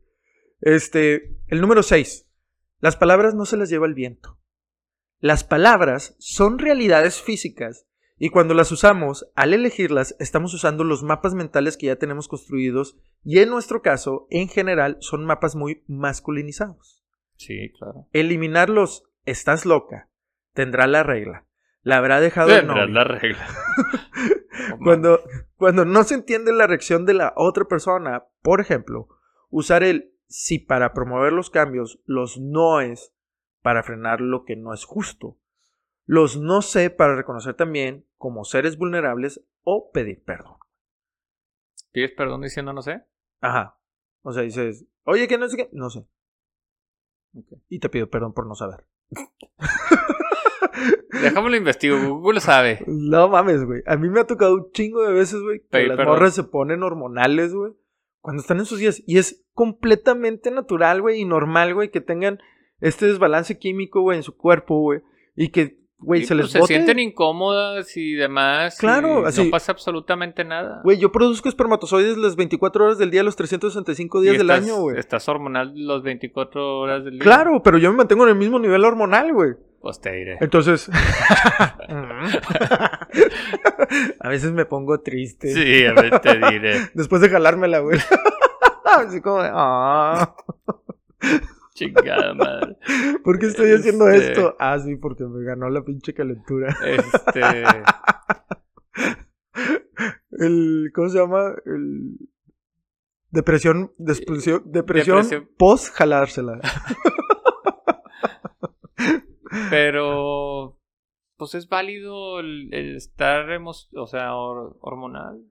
Este, el número 6. Las palabras no se las lleva el viento. Las palabras son realidades físicas y cuando las usamos, al elegirlas, estamos usando los mapas mentales que ya tenemos construidos y en nuestro caso, en general, son mapas muy masculinizados. Sí, claro. Eliminar los estás loca, tendrá la regla, la habrá dejado el Tendrás novio. la regla. Cuando, cuando no se entiende la reacción de la otra persona, por ejemplo, usar el sí para promover los cambios, los noes para frenar lo que no es justo, los no sé para reconocer también como seres vulnerables o pedir perdón. ¿Pides perdón diciendo no sé? Ajá. O sea, dices, oye, que no sé qué, no sé. Ok. Y te pido perdón por no saber. Déjame investigo, Google lo sabe. No mames, güey. A mí me ha tocado un chingo de veces, güey, que Pedir las perdón. morras se ponen hormonales, güey. Cuando están en sus días. Y es completamente natural, güey, y normal, güey, que tengan este desbalance químico, güey, en su cuerpo, güey. Y que, güey, Sí, se les pues, se sienten incómodas y demás. Claro, y así- No pasa absolutamente nada. Güey, yo produzco espermatozoides las 24 horas del día, los 365 días Y del estás- año, güey. Estás hormonal los 24 horas del día. Claro, pero yo me mantengo en el mismo nivel hormonal, güey. Pues te diré. Entonces. a veces me pongo triste. Sí, a ver, te diré. Después de jalármela, güey. Así como de. Chingada madre. ¿Por qué estoy haciendo Este- esto? Ah, sí, porque me ganó la pinche calentura. Este. El, ¿Cómo se llama? El. Depresión, depresión, depresión, Depresión. post jalársela. Pero. Pues es válido el, el estar o sea, hor- hormonal.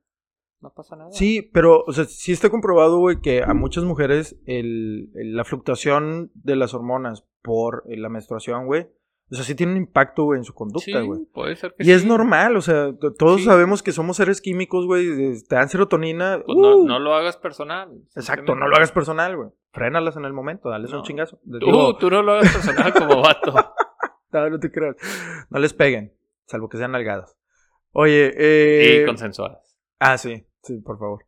No pasa nada. Sí, pero, o sea, sí está comprobado, güey, que a muchas mujeres el, el- la fluctuación de las hormonas por eh, la menstruación, güey, o sea, sí tiene un impacto, güey, en su Sí, conducta, güey. puede ser que Y es sí. normal, o sea, todos Sí. sabemos que somos seres químicos, güey, te dan serotonina. Pues no, ¡uh! no lo hagas personal. Exacto, no lo hagas personal, güey. Frénalas en el momento, dales un chingazo. Les Tú, digo, tú no lo hagas personal como vato. no, no te creas. No les peguen, salvo que sean nalgadas. Oye, eh... y consensuadas. Ah, sí, sí, por favor.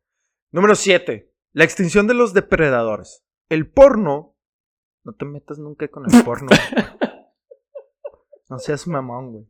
Número 7. La extinción de los depredadores. El porno. No te metas nunca con el porno. no seas mamón, güey.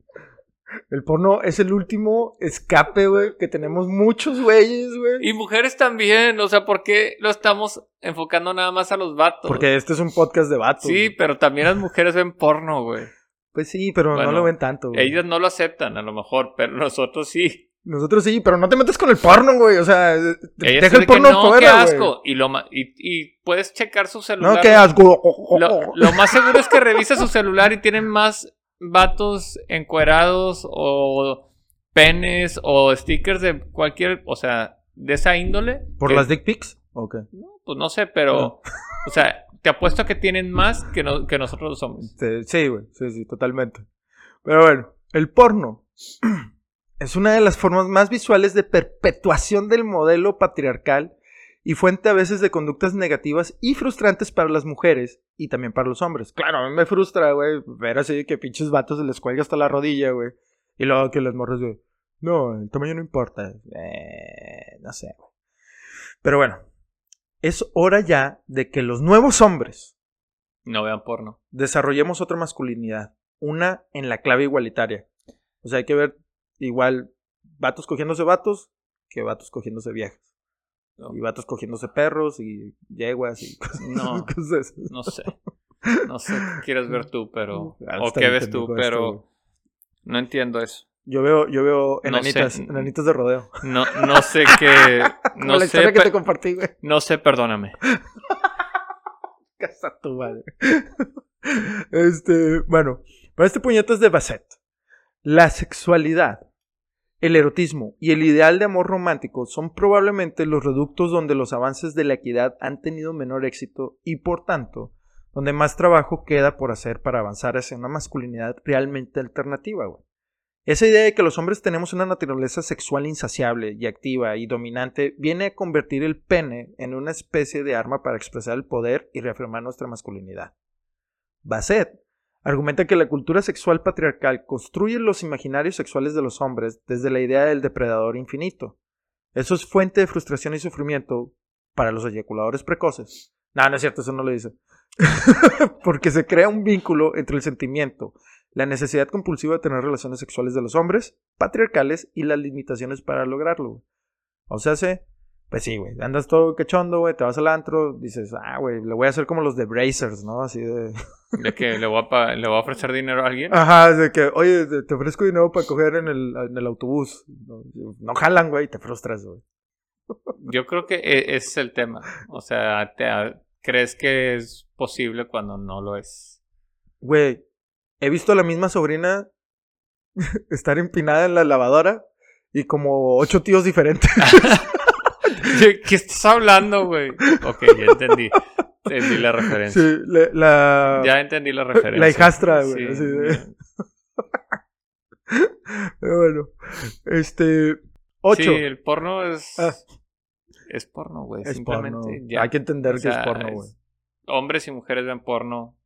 El porno es el último escape, güey, que tenemos muchos güeyes, güey. Y mujeres también, o sea, ¿por qué lo estamos enfocando nada más a los vatos? Porque este es un podcast de vatos. Sí, pero también las mujeres ven porno, güey. Pues sí, pero no lo ven tanto, güey. Ellas no lo aceptan, a lo mejor, pero nosotros sí. Nosotros sí, pero no te metas con el porno, güey. O sea, deja el de que, porno no, afuera, qué güey. asco. Y, lo ma- y, y puedes checar su celular. No, qué asco. Lo, lo más seguro es que revisa su celular y tienen más vatos encuerados o penes o stickers de cualquier, o sea, de esa índole. ¿Por que- las dick pics? Ok. No, pues no sé, pero, o sea, te apuesto que tienen más que, no- que nosotros los hombres. Sí, güey, sí, sí, totalmente. Pero bueno, el porno es una de las formas más visuales de perpetuación del modelo patriarcal y fuente a veces de conductas negativas y frustrantes para las mujeres y también para los hombres. Claro, a mí me frustra, güey, ver así que pinches vatos se les cuelga hasta la rodilla, güey. Y luego que las morras de, no, el tamaño no importa. Eh, no sé, güey. Pero bueno, es hora ya de que los nuevos hombres No vean porno. desarrollemos otra masculinidad, una en la clave igualitaria. O sea, hay que ver igual vatos cogiéndose vatos que vatos cogiéndose viejas. No. Y vatos cogiéndose perros y yeguas y cosas, No. cosas. No sé. No sé qué quieres ver tú, pero. Ah, O qué ves tú, esto, pero. No entiendo eso. Yo veo, yo veo No sé. enanitas, enanitas de rodeo. No, no sé qué. No la sé, historia que te compartí, güey. no sé, perdóname. Casa tu madre. Este, bueno, para este puñetas de Basset, la sexualidad, el erotismo y el ideal de amor romántico son probablemente los reductos donde los avances de la equidad han tenido menor éxito y por tanto, donde más trabajo queda por hacer para avanzar hacia una masculinidad realmente alternativa. Esa idea de que los hombres tenemos una naturaleza sexual insaciable y activa y dominante viene a convertir el pene en una especie de arma para expresar el poder y reafirmar nuestra masculinidad. Basset argumenta que la cultura sexual patriarcal construye los imaginarios sexuales de los hombres desde la idea del depredador infinito. Eso es fuente de frustración y sufrimiento para los eyaculadores precoces. No, no es cierto, eso no lo dice. Porque se crea un vínculo entre el sentimiento, la necesidad compulsiva de tener relaciones sexuales de los hombres patriarcales y las limitaciones para lograrlo. O sea, se, pues sí, güey, andas todo cachondo, güey, te vas al antro, dices, ah, güey, le voy a hacer como los de Brazers, ¿no? Así de... De que le voy a, le voy a ofrecer dinero a alguien. Ajá, de que, oye, te ofrezco dinero para coger en el, en el autobús. No, no jalan, güey, te frustras, güey. Yo creo que e- ese es el tema. O sea, te, a- crees que es posible cuando no lo es. Güey, he visto a la misma sobrina estar empinada en la lavadora y como ocho tíos diferentes. ¿De ¿Qué estás hablando, güey? Ok, ya entendí. Entendí la referencia. Sí, la, la, Ya entendí la referencia. la hijastra, güey. Sí, Pero bueno, este, ocho. Sí, el porno es. Ah. Es porno, güey. Simplemente porno. ya. Hay que entender O que es porno, güey. es- Hombres y mujeres ven porno.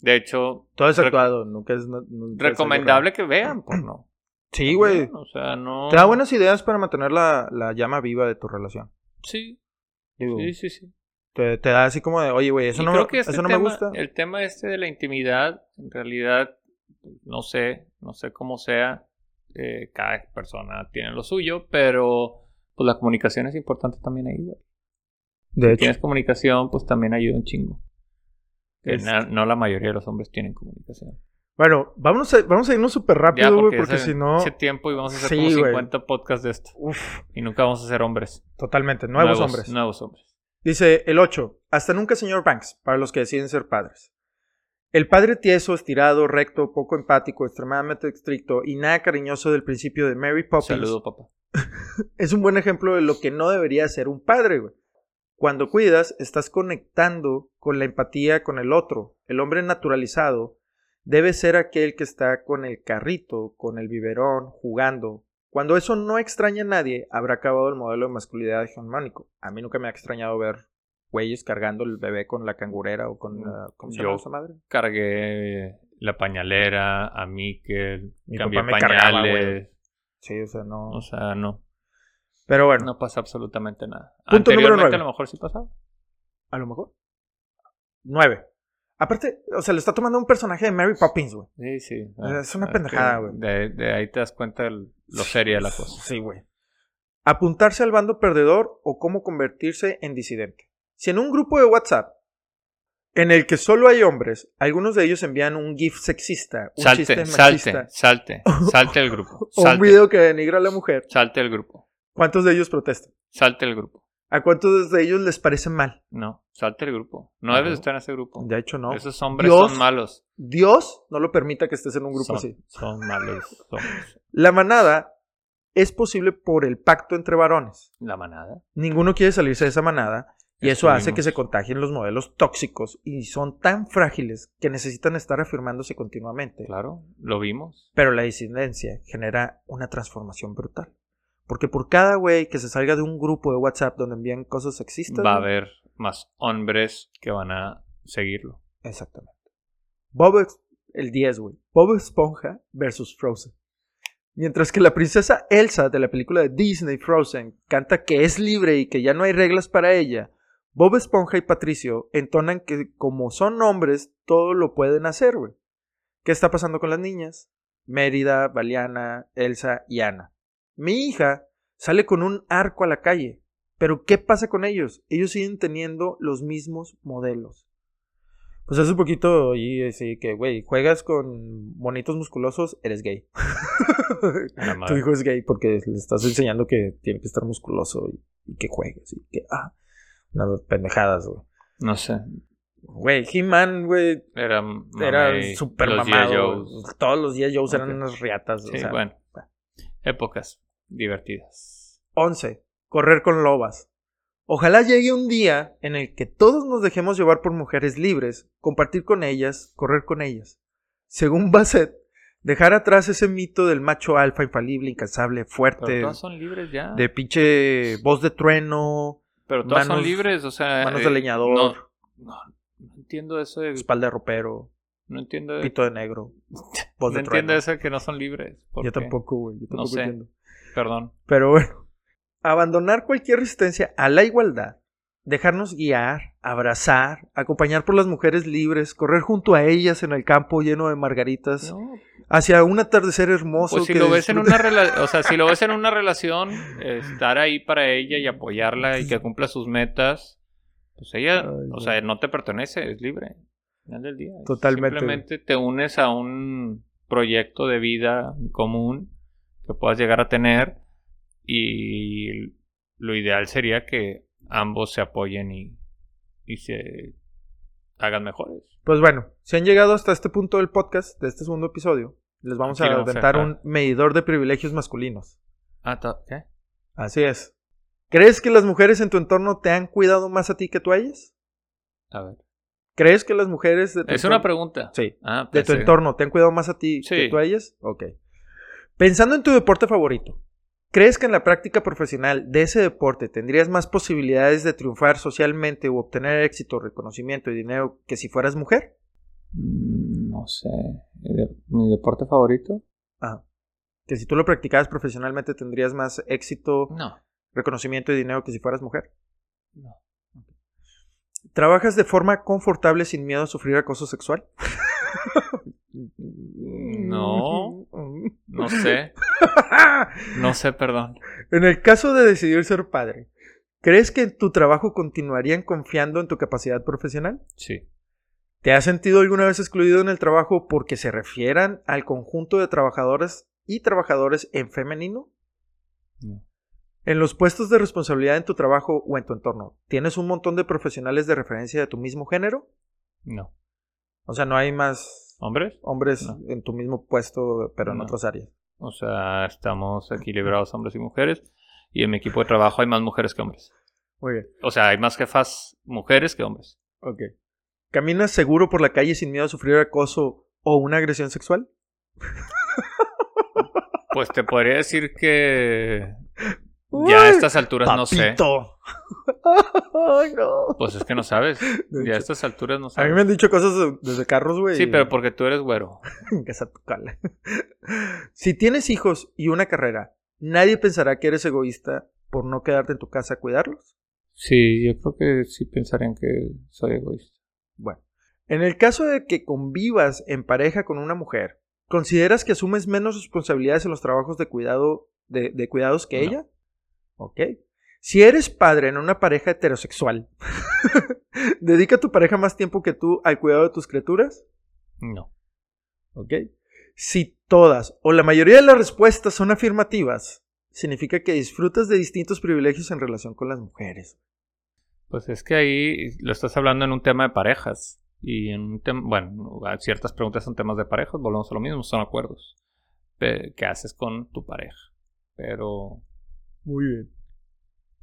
De hecho, Todo es actuado, nunca es... nunca recomendable que vean porno. Sí, güey. O sea, no. Te da buenas ideas para mantener la, la llama viva de tu relación. Sí, Digo, sí, sí, sí. te, te da así como de, oye, güey, eso, Y no, creo me- que este eso no me gusta. El tema este de la intimidad, en realidad, no sé, no sé cómo sea. eh, cada persona tiene lo suyo, pero pues la comunicación es importante también ahí, güey. De hecho, Tienes comunicación, pues también ayuda un chingo. Este. no la mayoría de los hombres tienen comunicación. Bueno, vamos a, vamos a irnos súper rápido, güey, porque, si no... ese tiempo y vamos a hacer Sí, como güey. 50 podcasts de esto. Uf, Y nunca vamos a ser hombres. totalmente, nuevos, hombres. Nuevos hombres. Dice el 8. Hasta nunca, señor Banks, para los que deciden ser padres. El padre tieso, estirado, recto, poco empático, extremadamente estricto y nada cariñoso del principio de Mary Poppins Saludo, papá. es un buen ejemplo de lo que no debería ser un padre, güey. Cuando cuidas, estás conectando con la empatía con el otro. El hombre naturalizado debe ser aquel que está con el carrito, con el biberón, jugando. Cuando eso no extraña a nadie, habrá acabado el modelo de masculinidad hegemónico. A mí nunca me ha extrañado ver güeyes cargando el bebé con la cangurera o con la... ¿Cómo se llama esa madre? Cargué la pañalera, a Miquel, Mi cambié papá me cargaba, pañales. Sí, o sea, no... o sea, no. Pero bueno, No pasa absolutamente nada. Punto número Anteriormente nueve. a lo mejor sí pasaba. a lo mejor. Nueve. Aparte, o sea, le está tomando un personaje de Mary Poppins, güey. Sí, sí. Es una que pendejada, güey. De, de ahí te das cuenta el- lo seria de la cosa. Sí, güey. Apuntarse al bando perdedor o cómo convertirse en disidente. Si en un grupo de WhatsApp en el que solo hay hombres, algunos de ellos envían un GIF sexista, un chiste Salte, salte, machista salte, salte el grupo. o un Salte, video que denigra a la mujer, salte el grupo. ¿cuántos de ellos protestan? Salte el grupo. ¿A cuántos de ellos les parece mal? No, Salte del grupo. No Ajá. debes estar en ese grupo. De hecho, no. Esos hombres Dios- son malos. Dios no lo permita que estés en un grupo son, así. Son malos. Somos La manada es posible por el pacto entre varones. la manada. Ninguno quiere salirse de esa manada y eso hace que se contagien los modelos tóxicos y son tan frágiles que necesitan estar afirmándose continuamente. Claro, lo vimos. Pero la disidencia genera una transformación brutal. Porque por cada güey que se salga de un grupo de WhatsApp donde envían cosas sexistas. Va a haber más hombres que van a seguirlo. Exactamente. Bob, el 10, güey. Bob Esponja versus Frozen. Mientras que la princesa Elsa de la película de Disney Frozen canta que es libre y que ya no hay reglas para ella, Bob Esponja y Patricio entonan que como son hombres, todo lo pueden hacer, güey. ¿Qué está pasando con las niñas? Mérida, Valiana, Elsa y Ana. Mi hija sale con un arco a la calle. Pero ¿qué pasa con ellos? Ellos siguen teniendo los mismos modelos. Pues hace un poquito y así que, güey, juegas con bonitos musculosos, eres gay. Tu hijo es gay porque le estás enseñando que tiene que estar musculoso y, y que juegues y que, ah, no, pendejadas, güey. No sé. Güey, He-Man, güey, Era, era G.I. mamado. Todos los días Joes eran unas riatas. o Sí, sea. bueno. Épocas divertidas. 11. Correr con lobas. Ojalá llegue un día en el que todos nos dejemos llevar por mujeres libres, compartir con ellas, correr con ellas. Según Bassett, dejar atrás ese mito del macho alfa infalible, incansable, Pero fuerte, todas son libres ya. de pinche voz de trueno, Pero todas manos- son libres, o sea. manos eh, de leñador, No, no, no entiendo eso de. espalda de ropero, No entiendo de. pito de negro, voz no de entiendo eso de que no son libres. ¿Por Yo tampoco, güey, yo tampoco sé. entiendo. Perdón. Pero bueno, abandonar cualquier resistencia a la igualdad, dejarnos guiar, abrazar, acompañar por las mujeres libres, correr junto a ellas en el campo lleno de margaritas, No, hacia un atardecer hermoso. Pues si que lo ves en una o sea, si lo ves en una relación, estar ahí para ella y apoyarla y que cumpla sus metas, pues ella, Ay, o sea, no te pertenece, es libre. Al final del día. Totalmente. Simplemente te unes a un proyecto de vida común que puedas llegar a tener y lo ideal sería que ambos se apoyen y, y se hagan mejores. Pues bueno, si han llegado hasta este punto del podcast, de este segundo episodio, les vamos Aquí a dejar. un medidor de privilegios masculinos. Ah, ¿qué? Así es. ¿Crees que las mujeres en tu entorno te han cuidado más a ti que tú a ellas? A ver. ¿Crees que las mujeres de tu Es una entorno- pregunta. Sí. Ah, de tu pensé- entorno te han cuidado más a ti que tú a ellas? Ok. Pensando en tu deporte favorito, ¿crees que en la práctica profesional de ese deporte tendrías más posibilidades de triunfar socialmente o obtener éxito, reconocimiento y dinero que si fueras mujer? Mm, No sé. ¿De- ¿Mi deporte favorito? Ajá. Que si tú lo practicabas profesionalmente tendrías más éxito, No. reconocimiento y dinero que si fueras mujer. No. ¿Trabajas de forma confortable sin miedo a sufrir acoso sexual? No. No sé. No sé, perdón. En el caso de decidir ser padre, ¿crees que en tu trabajo continuarían confiando en tu capacidad profesional? Sí. ¿Te has sentido alguna vez excluido en el trabajo porque se refieran al conjunto de trabajadoras y trabajadores en femenino? No. En los puestos de responsabilidad en tu trabajo o en tu entorno, ¿tienes un montón de profesionales de referencia de tu mismo género? No. O sea, no hay más ¿Hombres? hombres No. en tu mismo puesto, pero en No. otras áreas. O sea, estamos equilibrados hombres y mujeres. Y en mi equipo de trabajo hay más mujeres que hombres. Muy bien. O sea, hay más jefas mujeres que hombres. Ok. ¿Caminas seguro por la calle sin miedo a sufrir acoso o una agresión sexual? Pues te podría decir que ya a estas alturas no sé. Ay, no. Pues es que no sabes. De Ya a estas alturas no A mí sabes. me han dicho cosas de- desde carros, güey. Sí, pero porque tú eres güero. Si tienes hijos y una carrera, nadie pensará que eres egoísta por no quedarte en tu casa a cuidarlos. Sí, yo creo que sí pensarían que soy egoísta. Bueno, en el caso de que convivas en pareja con una mujer, ¿consideras que asumes menos responsabilidades en los trabajos de cuidado de, de cuidados que No. ella? Ok. Si eres padre en una pareja heterosexual, ¿dedica a tu pareja más tiempo que tú al cuidado de tus criaturas? No. ¿Ok? Si todas o la mayoría de las respuestas son afirmativas, significa que disfrutas de distintos privilegios en relación con las mujeres. Pues es que ahí lo estás hablando en un tema de parejas. Y en un tema, bueno, ciertas preguntas son temas de parejas, volvemos a lo mismo, son acuerdos. ¿Qué haces con tu pareja? Pero Muy bien.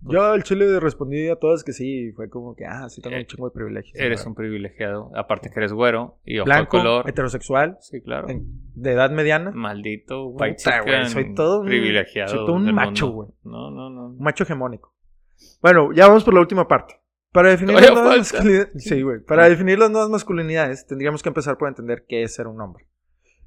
Yo al chile respondí a todas que sí. Fue como que, ah, sí, tengo Eh, un chingo de privilegios. eres un privilegiado. Aparte que eres güero y ojo Blanco, color. heterosexual, Sí, claro. en- de edad mediana. Maldito white chicken soy todo un- privilegiado. soy todo un macho, güey. No, no, no. Un macho hegemónico. Bueno, ya vamos por la última parte. Para definir las nuevas masculinidades, sí, güey. Para definir las nuevas masculinidades, tendríamos que empezar por entender qué es ser un hombre.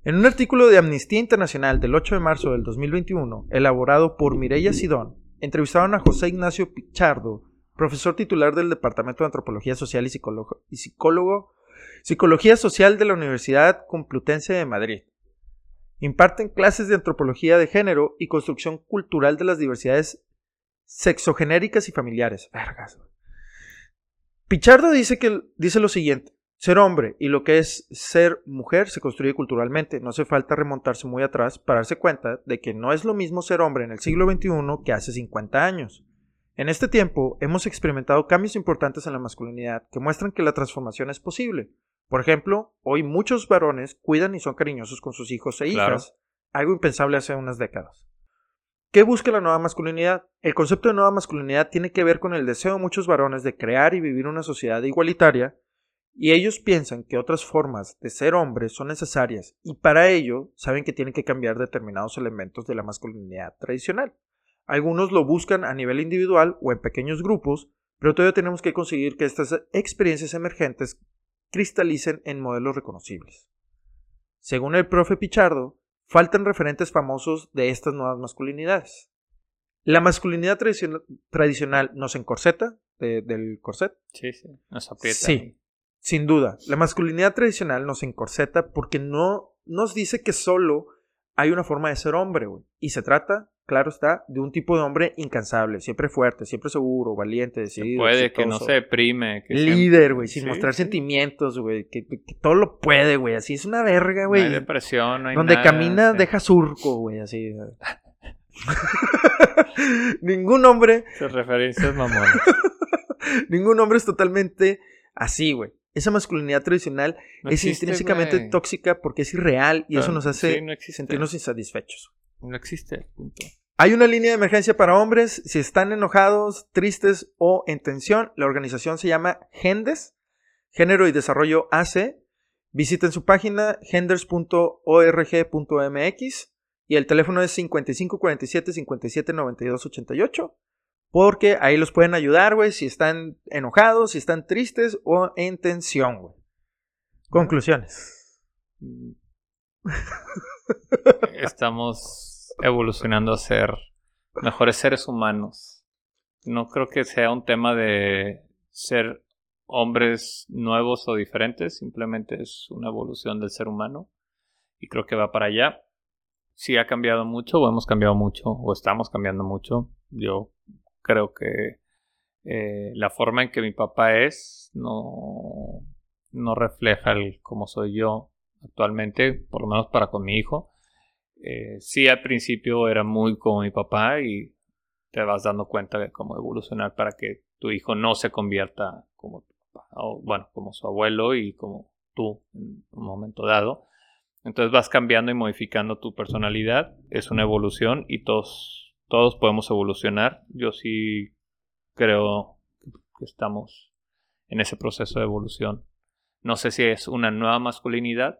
En un artículo de Amnistía Internacional del 8 de marzo del 2021, elaborado por Mireya Sidón, entrevistaron a José Ignacio Pichardo, profesor titular del Departamento de Antropología Social y, Psicólogo, Psicología Social de la Universidad Complutense de Madrid. Imparten clases de antropología de género y construcción cultural de las diversidades sexogenéricas y familiares. Vergas. Pichardo dice, que, dice lo siguiente. Ser hombre y lo que es ser mujer se construye culturalmente. No hace falta remontarse muy atrás para darse cuenta de que no es lo mismo ser hombre en el siglo XXI que hace 50 años. En este tiempo hemos experimentado cambios importantes en la masculinidad que muestran que la transformación es posible. Por ejemplo, hoy muchos varones cuidan y son cariñosos con sus hijos e Claro. hijas, algo impensable hace unas décadas. ¿Qué busca la nueva masculinidad? El concepto de nueva masculinidad tiene que ver con el deseo de muchos varones de crear y vivir una sociedad igualitaria, y ellos piensan que otras formas de ser hombres son necesarias, y para ello saben que tienen que cambiar determinados elementos de la masculinidad tradicional. Algunos lo buscan a nivel individual o en pequeños grupos, pero todavía tenemos que conseguir que estas experiencias emergentes cristalicen en modelos reconocibles. Según el profe Pichardo, faltan referentes famosos de estas nuevas masculinidades. La masculinidad tradicion- tradicional nos encorseta, de- del corset, Sí, sí. Nos aprieta. Sí. Sin duda. La masculinidad tradicional nos encorseta porque no nos dice que solo hay una forma de ser hombre, güey. Y se trata, claro está, de un tipo de hombre incansable, siempre fuerte, siempre seguro, valiente, decidido. puede, que no se deprime. Que Líder, güey, sin Sí, mostrar sentimientos, güey. Que, que todo lo puede, güey. Así es una verga, No güey. hay depresión, no hay Donde nada, camina, sí. deja surco, güey, así. Ningún hombre, Esas referencias mamonas. ningún hombre es totalmente así, güey. Esa masculinidad tradicional No es existe, intrínsecamente tóxica porque es irreal y eso Claro, nos hace sí, no sentirnos insatisfechos. No existe, punto. Hay una línea de emergencia para hombres. Si están enojados, tristes o en tensión, la organización se llama GENDES, Género y Desarrollo AC. Visiten su página genders.org.mx y el teléfono es 5547 57 92 88. Porque ahí los pueden ayudar, güey, si están enojados, si están tristes o en tensión, güey. Conclusiones. Estamos evolucionando a ser mejores seres humanos. No creo que sea un tema de ser hombres nuevos o diferentes, simplemente es una evolución del ser humano y creo que va para allá. Si ha cambiado mucho o hemos cambiado mucho o estamos cambiando mucho, yo creo que eh, la forma en que mi papá es no, no refleja el cómo soy yo actualmente, por lo menos para con mi hijo. Eh, sí, al principio era muy como mi papá y te vas dando cuenta de cómo evolucionar para que tu hijo no se convierta como tu papá, o bueno, como su abuelo y como tú en un momento dado. Entonces vas cambiando y modificando tu personalidad, es una evolución y todos, todos podemos evolucionar. Yo sí creo que estamos en ese proceso de evolución. No sé si es una nueva masculinidad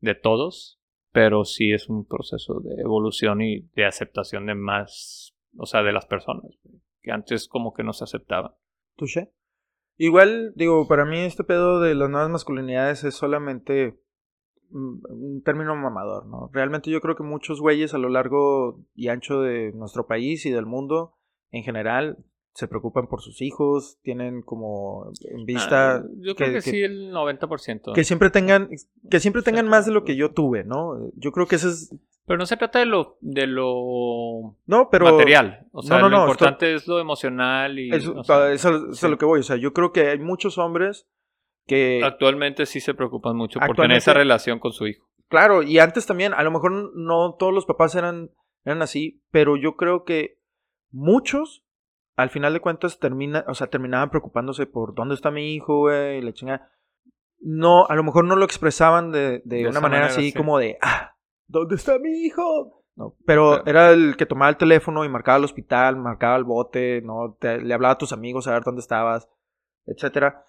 de todos, pero sí es un proceso de evolución y de aceptación de más, o sea, de las personas, que antes como que no se aceptaban. Touché. Igual, digo, para mí este pedo de las nuevas masculinidades es solamente un término mamador, ¿no? Realmente yo creo que muchos güeyes a lo largo y ancho de nuestro país y del mundo en general se preocupan por sus hijos, tienen como en vista Ah, yo creo que, que- sí, el 90%. que siempre tengan que siempre tengan más de lo que yo tuve, ¿no? Yo creo que eso es Pero no se trata de lo, de lo no, pero material. O sea, no, lo no, importante es lo emocional y... eso, o sea, eso- eso es a lo que voy, o sea, yo creo que hay muchos hombres que Actualmente sí se preocupan mucho por tener esa relación con su hijo. Claro, y antes también, a lo mejor no todos los papás eran, eran así, pero yo creo que muchos al final de cuentas termina, o sea, terminaban preocupándose por dónde está mi hijo, güey, y la chingada. No, a lo mejor no lo expresaban de, de De una manera, manera, así sí. como de, ah, ¿dónde está mi hijo? No, pero Pero- era el que tomaba el teléfono y marcaba al hospital, marcaba el bote, no, Te- le hablaba a tus amigos a ver dónde estabas, etcétera.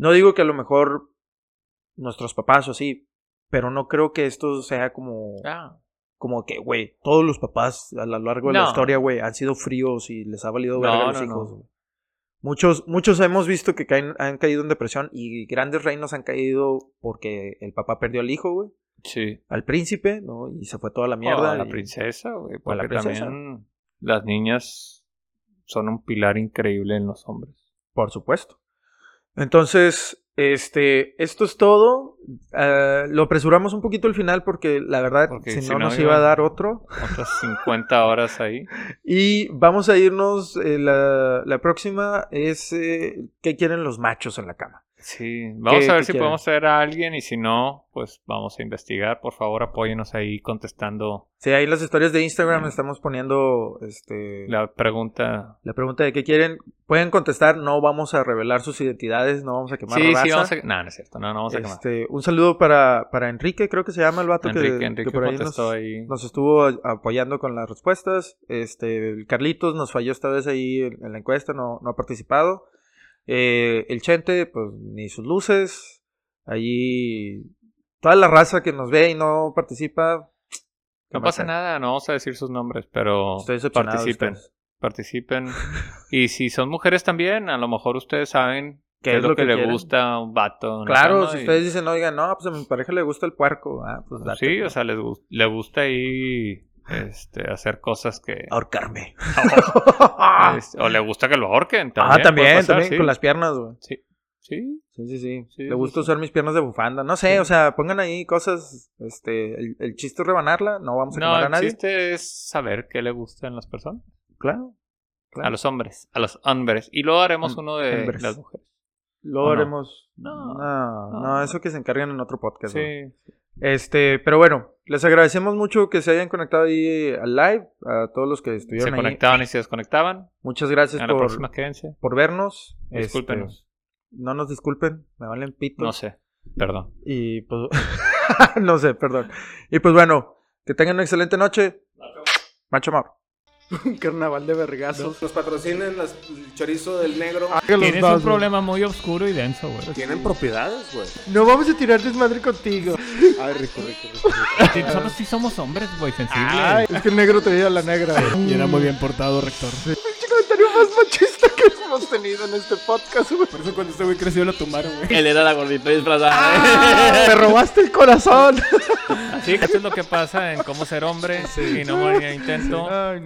No digo que a lo mejor nuestros papás o así, pero no creo que esto sea como Ah, como que, güey, todos los papás a lo largo de la historia, güey, han sido fríos y les ha valido No, verga a los hijos. Muchos, muchos hemos visto que caen- han caído en depresión y grandes reinos han caído porque el papá perdió al hijo, güey, sí. al príncipe, ¿no? Y se fue toda la O mierda. a la y- princesa, güey. la princesa. también las niñas son un pilar increíble en los hombres. Por supuesto. Entonces, este, esto es todo. Ah, lo apresuramos un poquito al final porque la verdad, Porque si, si no, no nos iba- iba a dar otro. Otras 50 horas ahí. Y vamos a irnos, eh, la, la próxima es eh, ¿qué quieren los machos en la cama? Sí, vamos ¿Qué- a ver si podemos traer a alguien y si no, pues vamos a investigar. Por favor, apóyenos ahí contestando Sí, ahí en las historias de Instagram estamos poniendo este, la, la pregunta. pregunta de qué quieren. Pueden contestar, no vamos a revelar sus identidades, no vamos a quemar Sí, raza. sí, vamos a... No, no es cierto, no, no vamos a quemar. Este, un saludo para, para Enrique, creo que se llama el vato que- Enrique, que, por ahí nos, contestó ahí. nos estuvo apoyando con las respuestas. Este, el Carlitos nos falló esta vez ahí en, en la encuesta, no, no ha participado. Eh, el Chente, pues ni sus luces. Allí toda la raza que nos ve y no participa. No pasa nada, no vamos a decir sus nombres, pero participen. ustedes. Participen. y si son mujeres también, a lo mejor ustedes saben qué, es lo que, le quieren? gusta a un vato. Claro, si y- ustedes dicen, oigan, no, pues a mi pareja le gusta el puerco. Ah, pues date, Sí, ¿no? o sea, les le gusta ahí este, hacer cosas que... ahorcarme. este, o le gusta que lo ahorquen también. ah, también, pasar, también sí. con las piernas, güey. Sí, sí. Sí, sí, sí. Sí, Le gusta sí. usar mis piernas de bufanda. No sé, o sea, pongan ahí cosas. Este, el, el chiste es rebanarla, no vamos a No, quemar a el nadie. chiste es saber qué le gustan las personas. Claro. claro. A los hombres, a los hombres. Y luego haremos uno de hombres. las mujeres. Luego ¿O no? haremos. No, no, no, no. eso que se encargan en otro podcast. Sí. Este, pero bueno, les agradecemos mucho que se hayan conectado ahí al live, a todos los que Se estuvieron ahí. conectaban y se desconectaban. Muchas gracias por, próxima por vernos. Este, Discúlpenos. no nos disculpen, me valen pito. No sé. Perdón. Y pues, no sé, perdón. Y pues bueno, que tengan una excelente noche. Macho amor. Un carnaval de vergazos. Nos patrocinen las- el chorizo del negro. Los Tienes dos, un problema muy oscuro y denso, güey. Tienen propiedades, güey. No vamos a tirar desmadre contigo. Ay, rico, rico, rico. rico. Sí, Nosotros sí somos hombres, güey, sensibles. Ay, es que el negro traía a la negra. güey. Y era muy bien portado, rector. Pinche comentario más machista que hemos tenido en este podcast, güey. Por eso cuando este güey creció lo tumbaron, güey. Él era la gordita disfrazada. Ah, Me robaste el corazón. Así que eso es lo que pasa en cómo ser hombre y no morir en el intento. Ay,